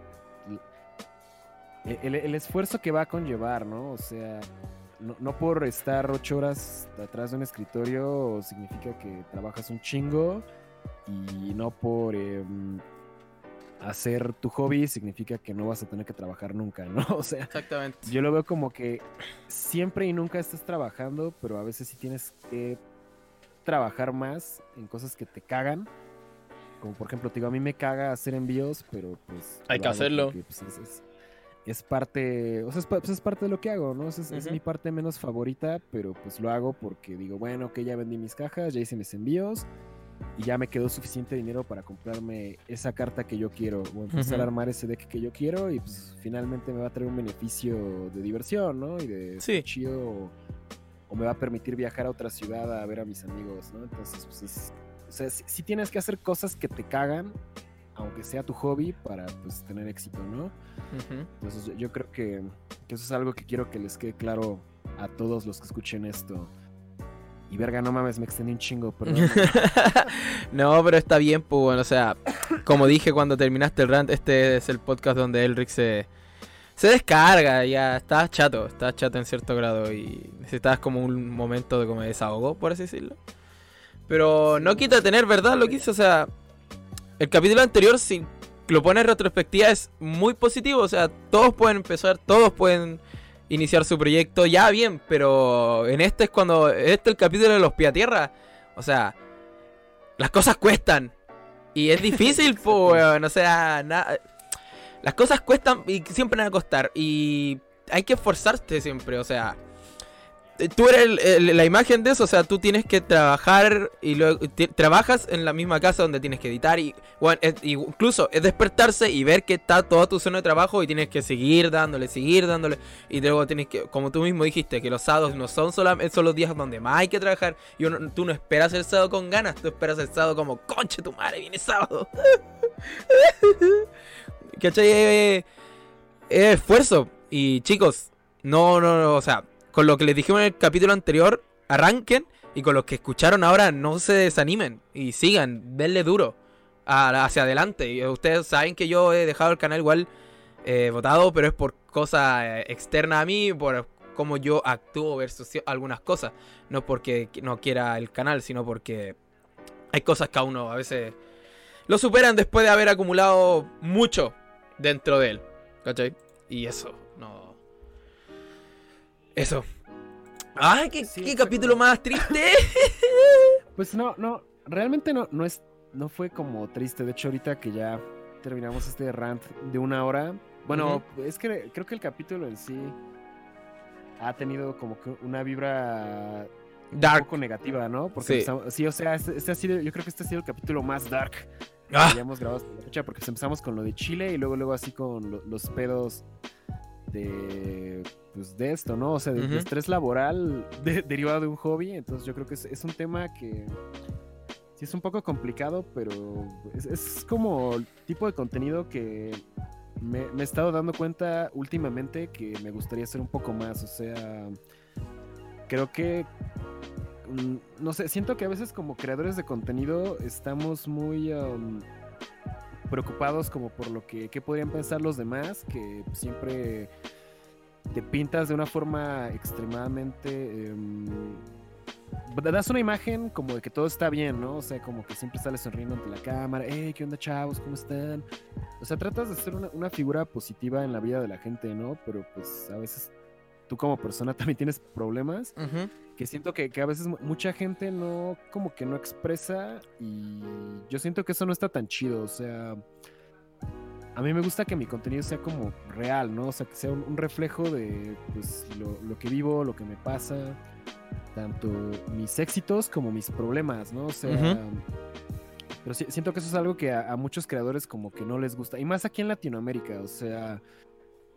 el, el esfuerzo que va a conllevar, ¿no? O sea, no, no por estar ocho horas atrás de un escritorio significa que trabajas un chingo y no por em, hacer tu hobby significa que no vas a tener que trabajar nunca, ¿no? O sea, Exactamente. yo lo veo como que siempre y nunca estás trabajando, pero a veces sí tienes que trabajar más en cosas que te cagan. Como por ejemplo, te digo, a mí me caga hacer envíos, pero pues... Hay que hacerlo. porque, pues, es, es- es parte, o sea, es, pues, es parte de lo que hago, ¿no? Es, es- mi parte menos favorita, pero pues lo hago porque digo, bueno, que ya vendí mis cajas, ya hice mis envíos y ya me quedó suficiente dinero para comprarme esa carta que yo quiero o empezar a armar ese deck que yo quiero y pues finalmente me va a traer un beneficio de diversión, ¿no? Y de Sí. chido o, o me va a permitir viajar a otra ciudad a ver a mis amigos, ¿no? Entonces, pues es, o sea, si, tienes que hacer cosas que te cagan, aunque sea tu hobby, para pues tener éxito, ¿no? Entonces yo, yo creo que, que eso es algo que quiero que les quede claro a todos los que escuchen esto. Y verga, no mames, me extendí un chingo, perdón. no, pero está bien, pues bueno, o sea, como dije cuando terminaste el rant, este es el podcast donde Elric se, se descarga, ya está chato, está chato en cierto grado y necesitas como un momento de como de desahogo, por así decirlo. Pero no quita tener verdad lo que hizo, o sea, el capítulo anterior, si lo pones en retrospectiva, es muy positivo, o sea, todos pueden empezar, todos pueden iniciar su proyecto, ya bien, pero en este es cuando, este es el capítulo de los pies a tierra, o sea, las cosas cuestan. Y es difícil, pues, weón. O sea, na- las cosas cuestan y siempre van a costar. Y hay que esforzarte siempre, o sea. Eh, Tú eres la imagen de eso, o sea, tú tienes que trabajar y luego trabajas en la misma casa donde tienes que editar y, bueno, incluso es despertarse y ver que está toda tu zona de trabajo y tienes que seguir dándole, seguir dándole y luego tienes que, como tú mismo dijiste, que los sábados no son solamente son los días donde más hay que trabajar y uno- tú no esperas el sábado con ganas, tú esperas el sábado como, conche tu madre, viene sábado. ¿Cachai? Es es esfuerzo. Y chicos, no, no, no, o sea, con lo que les dijimos en el capítulo anterior, arranquen y con los que escucharon ahora no se desanimen y sigan, denle duro hacia adelante. Y ustedes saben que yo he dejado el canal igual eh, votado, pero es por cosas eh, externas a mí, por cómo yo actúo versus algunas cosas. No porque no quiera el canal, sino porque hay cosas que a uno a veces lo superan después de haber acumulado mucho dentro de él. ¿Cachai? Y eso. Eso. ¡Ay, qué, Sí, qué capítulo más triste! Pues no, no, realmente no, no es, no fue como triste. De hecho, ahorita que ya terminamos este rant de una hora, bueno, es que creo que el capítulo en sí ha tenido como que una vibra un Dark. poco negativa, ¿no? Porque Sí. empezamos- sí, o sea, este, este ha sido, yo creo que este ha sido el capítulo más dark Ah, que hayamos grabado hasta la fecha, porque empezamos con lo de Chile y luego, luego así con lo- los pedos de, pues, de esto, ¿no? O sea, de, estrés laboral de- derivado de un hobby. Entonces yo creo que es, es un tema que sí es un poco complicado, pero es, es como el tipo de contenido que me, me he estado dando cuenta últimamente que me gustaría hacer un poco más. O sea, creo que mm, no sé, siento que a veces como creadores de contenido estamos muy um, preocupados como por lo que qué podrían pensar los demás, que siempre te pintas de una forma extremadamente... em, das una imagen como de que todo está bien, ¿no? O sea, como que siempre sales sonriendo ante la cámara, hey, ¿qué onda chavos? ¿Cómo están? O sea, tratas de ser una figura positiva en la vida de la gente, ¿no? Pero pues a veces tú como persona también tienes problemas que siento que, que a veces mu- mucha gente no, como que no expresa y yo siento que eso no está tan chido, o sea, a mí me gusta que mi contenido sea como real, ¿no? O sea, que sea un, un reflejo de pues, lo, lo que vivo, lo que me pasa, tanto mis éxitos como mis problemas, ¿no? O sea, pero siento que eso es algo que a, a muchos creadores como que no les gusta, y más aquí en Latinoamérica, o sea,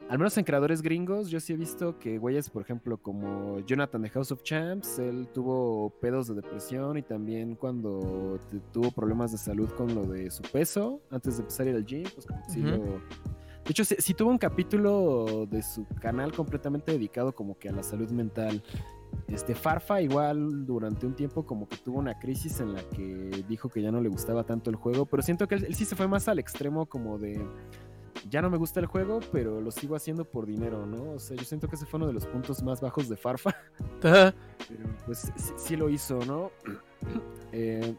al menos en creadores gringos, yo sí he visto que güeyes, por ejemplo, como Jonathan de House of Champs, él tuvo pedos de depresión y también cuando tuvo problemas de salud con lo de su peso, antes de empezar a ir al gym, pues como que sí lo... De hecho, sí, sí tuvo un capítulo de su canal completamente dedicado como que a la salud mental. Este Farfa igual durante un tiempo como que tuvo una crisis en la que dijo que ya no le gustaba tanto el juego, pero siento que él, él sí se fue más al extremo como de ya no me gusta el juego, pero lo sigo haciendo por dinero, ¿no? O sea, yo siento que ese fue uno de los puntos más bajos de Farfa, pero pues sí, sí lo hizo, ¿no? Eh,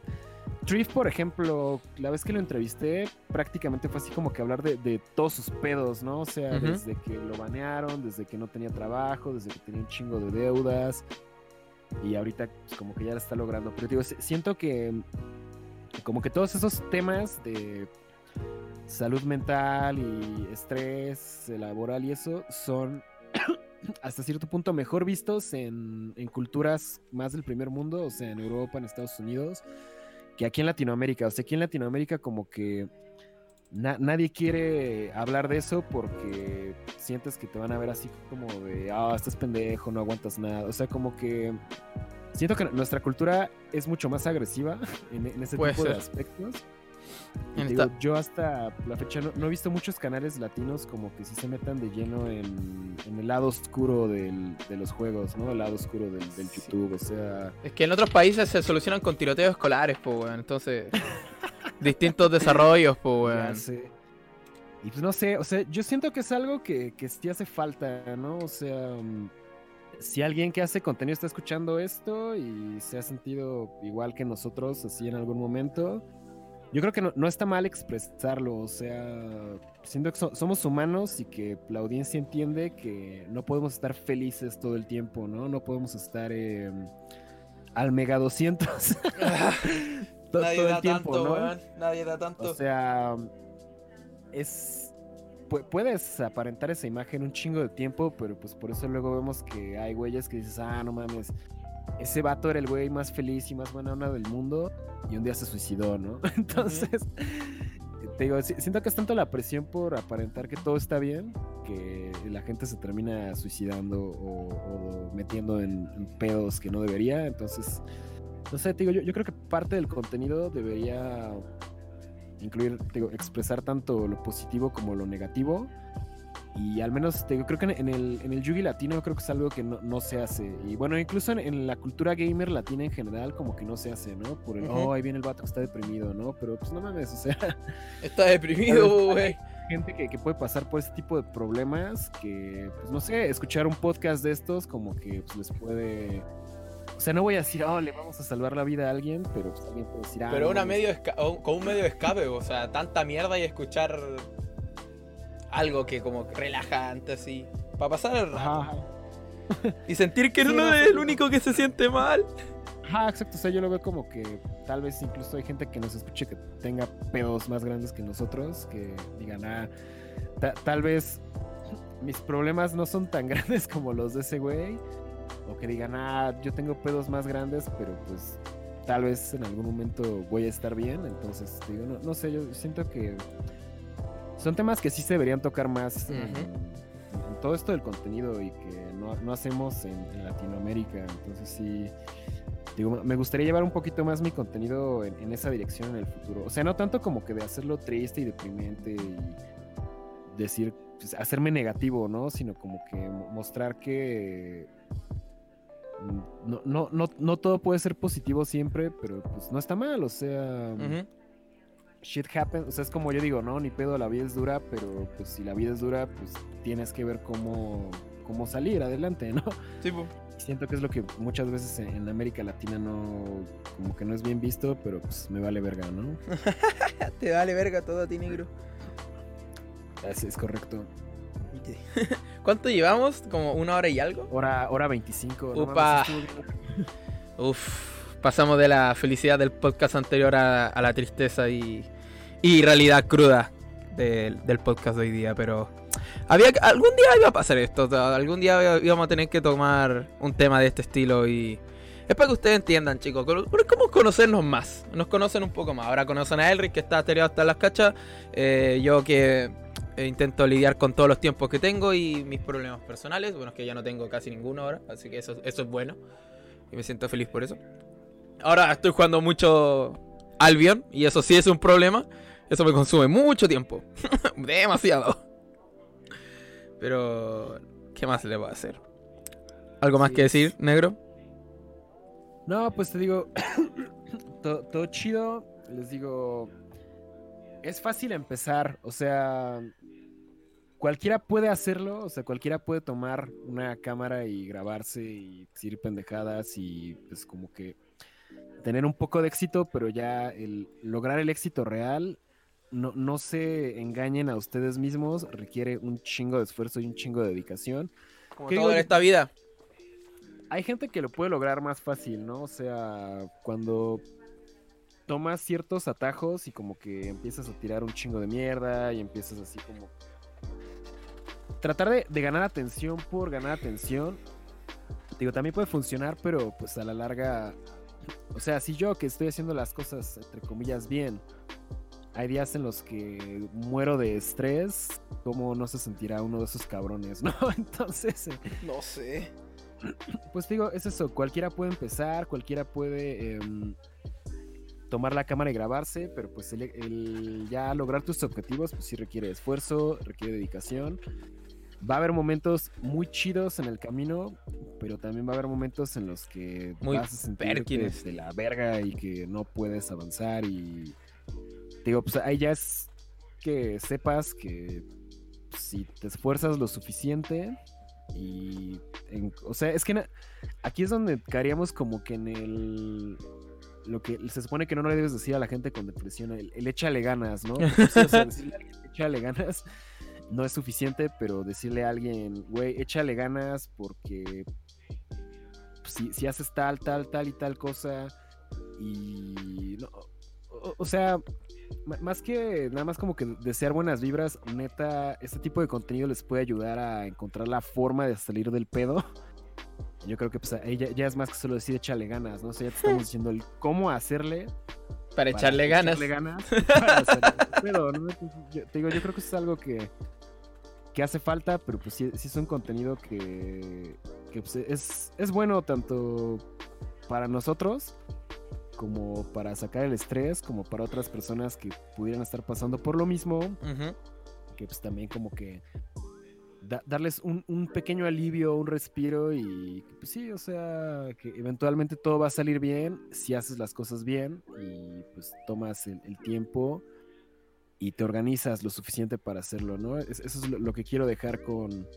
Triff, por ejemplo, la vez que lo entrevisté, prácticamente fue así como que hablar de, de todos sus pedos, ¿no? O sea, desde que lo banearon, desde que no tenía trabajo, desde que tenía un chingo de deudas. Y ahorita, pues, como que ya la está logrando. Pero digo, si- siento que como que todos esos temas de salud mental y estrés eh, laboral y eso son hasta cierto punto mejor vistos en, en culturas más del primer mundo, o sea, en Europa, en Estados Unidos, que aquí en Latinoamérica. O sea, aquí en Latinoamérica como que na- nadie quiere hablar de eso porque sientes que te van a ver así como de, ah, estás pendejo, no aguantas nada. O sea, como que siento que nuestra cultura es mucho más agresiva en, en ese Puede tipo de aspectos. Digo, esta- yo hasta la fecha no, no he visto muchos canales latinos como que sí se metan de lleno en, en el lado oscuro del- de los juegos, ¿no? El lado oscuro del, del Sí. YouTube, o sea... Es que en otros países se solucionan con tiroteos escolares, pues, weón. Entonces, distintos desarrollos, pues, sé. Y pues no sé, o sea, yo siento que es algo que, que sí hace falta, ¿no? O sea, mm, si alguien que hace contenido está escuchando esto y se ha sentido igual que nosotros, así en algún momento, yo creo que no, no está mal expresarlo, o sea, siento que so- somos humanos y que la audiencia entiende que no podemos estar felices todo el tiempo, ¿no? No podemos estar eh, al mega 200 to- Nadie todo da el tiempo, tanto, ¿no? Nadie da tanto. O sea, es. pu- Puedes aparentar esa imagen un chingo de tiempo, pero pues por eso luego vemos que hay güeyes que dices, ah, no mames, ese vato era el güey más feliz y más buena onda del mundo y un día se suicidó, ¿no? Entonces, te digo, si- siento que es tanto la presión por aparentar que todo está bien que la gente se termina suicidando o, o metiendo en, en pedos que no debería. Entonces, no sé, te digo, yo, yo creo que parte del contenido debería incluir, te digo, expresar tanto lo positivo como lo negativo. Y al menos te digo, creo que en, en el, en el Yugi latino creo que es algo que no, no se hace. Y bueno, incluso en, en la cultura gamer latina en general como que no se hace, ¿no? Por el, oh, ahí viene el vato que está deprimido, ¿no? Pero pues no mames, o sea, Está deprimido, güey. gente que, que puede pasar por ese tipo de problemas que, pues no sé, escuchar un podcast de estos como que pues, les puede... O sea, no voy a decir, oh, le vamos a salvar la vida a alguien, pero pues alguien puede decir, ah, Pero una medio esca- con un medio escape, o sea, tanta mierda y escuchar algo que como relajante así. Para pasar el rato. Y sentir que Sí, no no, es el único que se siente mal. Ajá, exacto. O sea, yo lo veo como que tal vez incluso hay gente que nos escuche que tenga pedos más grandes que nosotros, que digan, ah, ta- tal vez mis problemas no son tan grandes como los de ese güey. O que digan, ah, yo tengo pedos más grandes, pero pues tal vez en algún momento voy a estar bien. Entonces, digo, no, no sé, yo siento que son temas que sí se deberían tocar más en, todo esto del contenido y que no, no hacemos en, en Latinoamérica. Entonces sí, digo, me gustaría llevar un poquito más mi contenido en, en esa dirección en el futuro. O sea, no tanto como que de hacerlo triste y deprimente y decir, pues, hacerme negativo, ¿no? Sino como que mo- mostrar que no, no, no, no todo puede ser positivo siempre, pero pues no está mal, o sea. Shit happens, o sea, es como yo digo, no, ni pedo, la vida es dura, pero pues si la vida es dura, pues tienes que ver cómo, cómo salir adelante, ¿no? Sí, po. Siento que es lo que muchas veces en en América Latina no, como que no es bien visto, pero pues me vale verga, ¿no? Te vale verga todo a ti, negro. Así es correcto. ¿Cuánto llevamos? ¿Como una hora y algo? Hora, hora 25. no Upa. bien. Uf, pasamos de la felicidad del podcast anterior a, a la tristeza y, y realidad cruda del, podcast de hoy día, pero había algún día iba a pasar esto, algún día íbamos a tener que tomar un tema de este estilo y es para que ustedes entiendan, chicos, cómo cómo conocernos más, nos conocen un poco más, ahora conocen a Elric que está ateriado hasta las cachas, eh, yo que eh, intento lidiar con todos los tiempos que tengo y mis problemas personales. Bueno, es que ya no tengo casi ninguno ahora, así que eso, eso es bueno. Y me siento feliz por eso. Ahora estoy jugando mucho Albion y eso sí es un problema. Eso me consume mucho tiempo. Demasiado. Pero, ¿qué más le voy a hacer? ¿Algo más Sí, que decir, negro? No, pues te digo, to- todo, chido. Les digo, es fácil empezar. O sea, cualquiera puede hacerlo. O sea, cualquiera puede tomar una cámara y grabarse y decir pendejadas y pues como que tener un poco de éxito, pero ya el lograr el éxito real. No, no se engañen a ustedes mismos, requiere un chingo de esfuerzo y un chingo de dedicación. Como ¿Qué todo digo en esta vida. hay gente que lo puede lograr más fácil, ¿no? O sea, cuando tomas ciertos atajos y como que empiezas a tirar un chingo de mierda y empiezas así como... Tratar de, de ganar atención por ganar atención. Digo, también puede funcionar, pero pues a la larga... O sea, si yo que estoy haciendo las cosas, entre comillas, bien, hay días en los que muero de estrés, ¿cómo no se sentirá uno de esos cabrones, no? Entonces... eh, No sé. pues digo, es eso, cualquiera puede empezar, cualquiera puede em, tomar la cámara y grabarse, pero pues el, el ya lograr tus objetivos, pues sí requiere esfuerzo, requiere dedicación. Va a haber momentos muy chidos en el camino, pero también va a haber momentos en los que Muy vas a sentirte perkines. de la verga y que no puedes avanzar y digo, pues ahí ya es que sepas que pues, si te esfuerzas lo suficiente y en- o sea, es que aquí es donde caeríamos como que en el lo que se supone que no le debes decir a la gente con depresión, el, el échale ganas, ¿no? Porque sí, o sea, decirle a alguien, échale ganas no es suficiente, pero decirle a alguien, güey, échale ganas porque pues, si, si haces tal, tal, tal y tal cosa y no, o, o sea, más que nada más como que desear buenas vibras, neta, este tipo de contenido les puede ayudar a encontrar la forma de salir del pedo. Yo creo que pues ahí ya, ya es más que solo decir échale ganas, ¿no? O sea, ya te estamos diciendo el cómo hacerle Para para echarle ganas. echarle ganas para salir del pedo, ¿no? Yo, te digo, yo creo que eso es algo que, que hace falta, pero pues sí, sí es un contenido que, que, pues, es, es bueno tanto para nosotros como para sacar el estrés, como para otras personas que pudieran estar pasando por lo mismo, que pues también como que da- darles un, un pequeño alivio, un respiro y pues sí, o sea, que eventualmente todo va a salir bien si haces las cosas bien y pues tomas el, el tiempo y te organizas lo suficiente para hacerlo, ¿no? Es- eso es lo, lo que quiero dejar con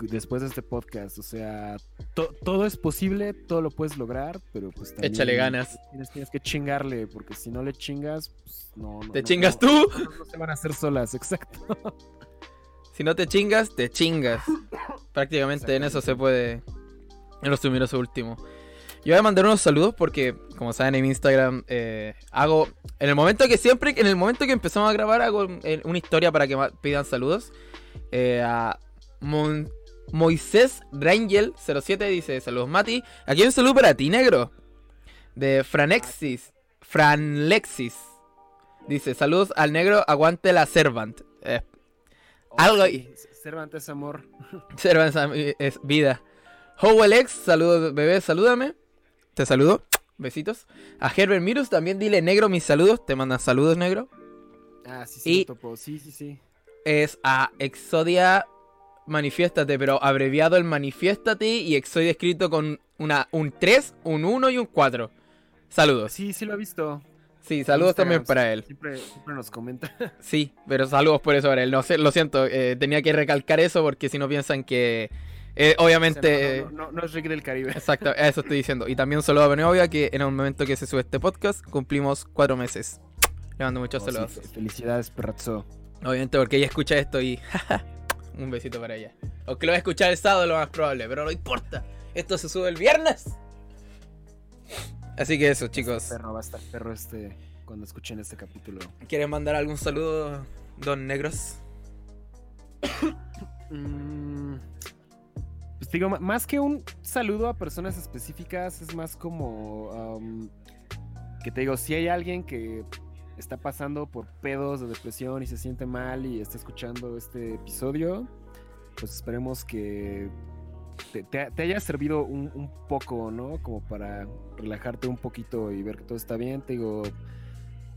después de este podcast, o sea, to- todo es posible, todo lo puedes lograr, pero pues también Échale ganas. Tienes, tienes que chingarle, porque si no le chingas, pues no, no- ¿Te no- chingas no- tú? no- se van a hacer solas, exacto. Si no te chingas, te chingas. Prácticamente en eso se puede resumir eso último. Yo voy a mandar unos saludos porque, como saben, en mi Instagram eh, hago. En el momento que siempre, en el momento que empezamos a grabar, hago eh, una historia para que pidan saludos. Eh, a Mon- Moisés Rangel 07 dice: Saludos, Mati. Aquí hay un saludo para ti, negro. De Franexis. Franlexis. Dice: Saludos al negro, aguante la Servant. Eh, Algo ahí. Sí, Cervantes amor. Cerveza es vida. Howelex, saludos, bebé, salúdame. Te saludo. Besitos. A Herbert Mirus también dile negro mis saludos. Te mandan saludos, negro. Ah, sí, sí, Y- lo topo. Sí, sí, sí. Es a Exodia Manifiéstate, pero abreviado el Manifiéstate y Exodia escrito con una, un 3, un 1 y un 4. Saludos. Sí, sí lo he visto. Sí, saludos Instagram, también para él. Siempre, siempre nos comenta. Sí, pero saludos por eso para él. No sé, lo siento, eh, tenía que recalcar eso porque si no piensan que eh, obviamente... no, no, no, no es Rick del Caribe. Exacto, eso estoy diciendo. Y también saludo a Benovia, que en el momento que se sube este podcast cumplimos cuatro meses. Le mando muchos Oh, saludos. fe- felicidades, perrazzo. Obviamente porque ella escucha esto y... un besito para ella. Aunque lo va a escuchar el sábado lo más probable, pero no importa. Esto se sube el viernes. Así que eso, chicos. Perro, va a estar perro este cuando escuchen este capítulo. ¿Quieren mandar algún saludo, don Negros? Mm, Pues digo, más que un saludo a personas específicas, es más como que te digo, si hay alguien que está pasando por pedos de depresión y se siente mal y está escuchando este episodio, pues esperemos que te, te- te haya servido un, un poco, ¿no? Como para relajarte un poquito y ver que todo está bien. Te digo,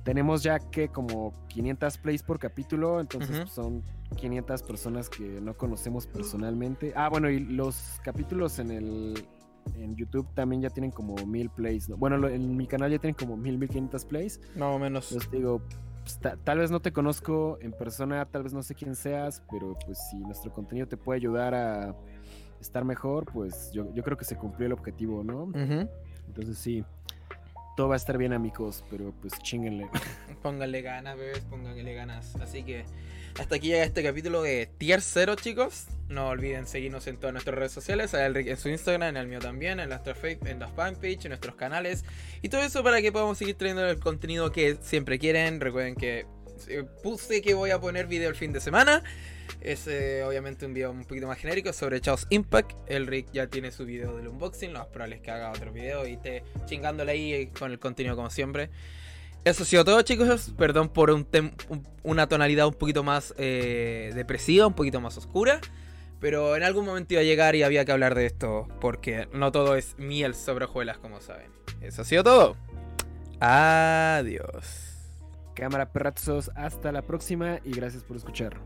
tenemos ya que como 500 plays por capítulo, entonces pues, son 500 personas que no conocemos personalmente. Ah, bueno, y los capítulos en el en YouTube también ya tienen como 1000 plays. ¿no? Bueno, lo- en mi canal ya tienen como 1000, 1500 plays. Más o menos. Entonces digo, pues, ta- tal vez no te conozco en persona, tal vez no sé quién seas, pero pues si nuestro contenido te puede ayudar a estar mejor, pues yo, yo creo que se cumplió el objetivo, ¿no? Entonces sí, todo va a estar bien amigos, pero pues chinguenle. Pónganle ganas, bebés, pónganle ganas. Así que hasta aquí llega este capítulo de Tier 0, chicos. No olviden seguirnos en todas nuestras redes sociales, en su Instagram, en el mío también, en nuestra fa- en las fanpage, en nuestros canales. Y todo eso para que podamos seguir trayendo el contenido que siempre quieren. Recuerden que puse que voy a poner video el fin de semana. Es eh, obviamente un video un poquito más genérico sobre Chaos Impact. Elric ya tiene su video del unboxing. Lo más probable es que haga otro video y esté chingándole ahí con el contenido como siempre. Eso ha sido todo, chicos. Perdón por un una tonalidad un poquito más eh, depresiva, un poquito más oscura. Pero en algún momento iba a llegar y había que hablar de esto. Porque no todo es miel sobre hojuelas, como saben. Eso ha sido todo. Adiós. Cámara perrazos, hasta la próxima y gracias por escuchar.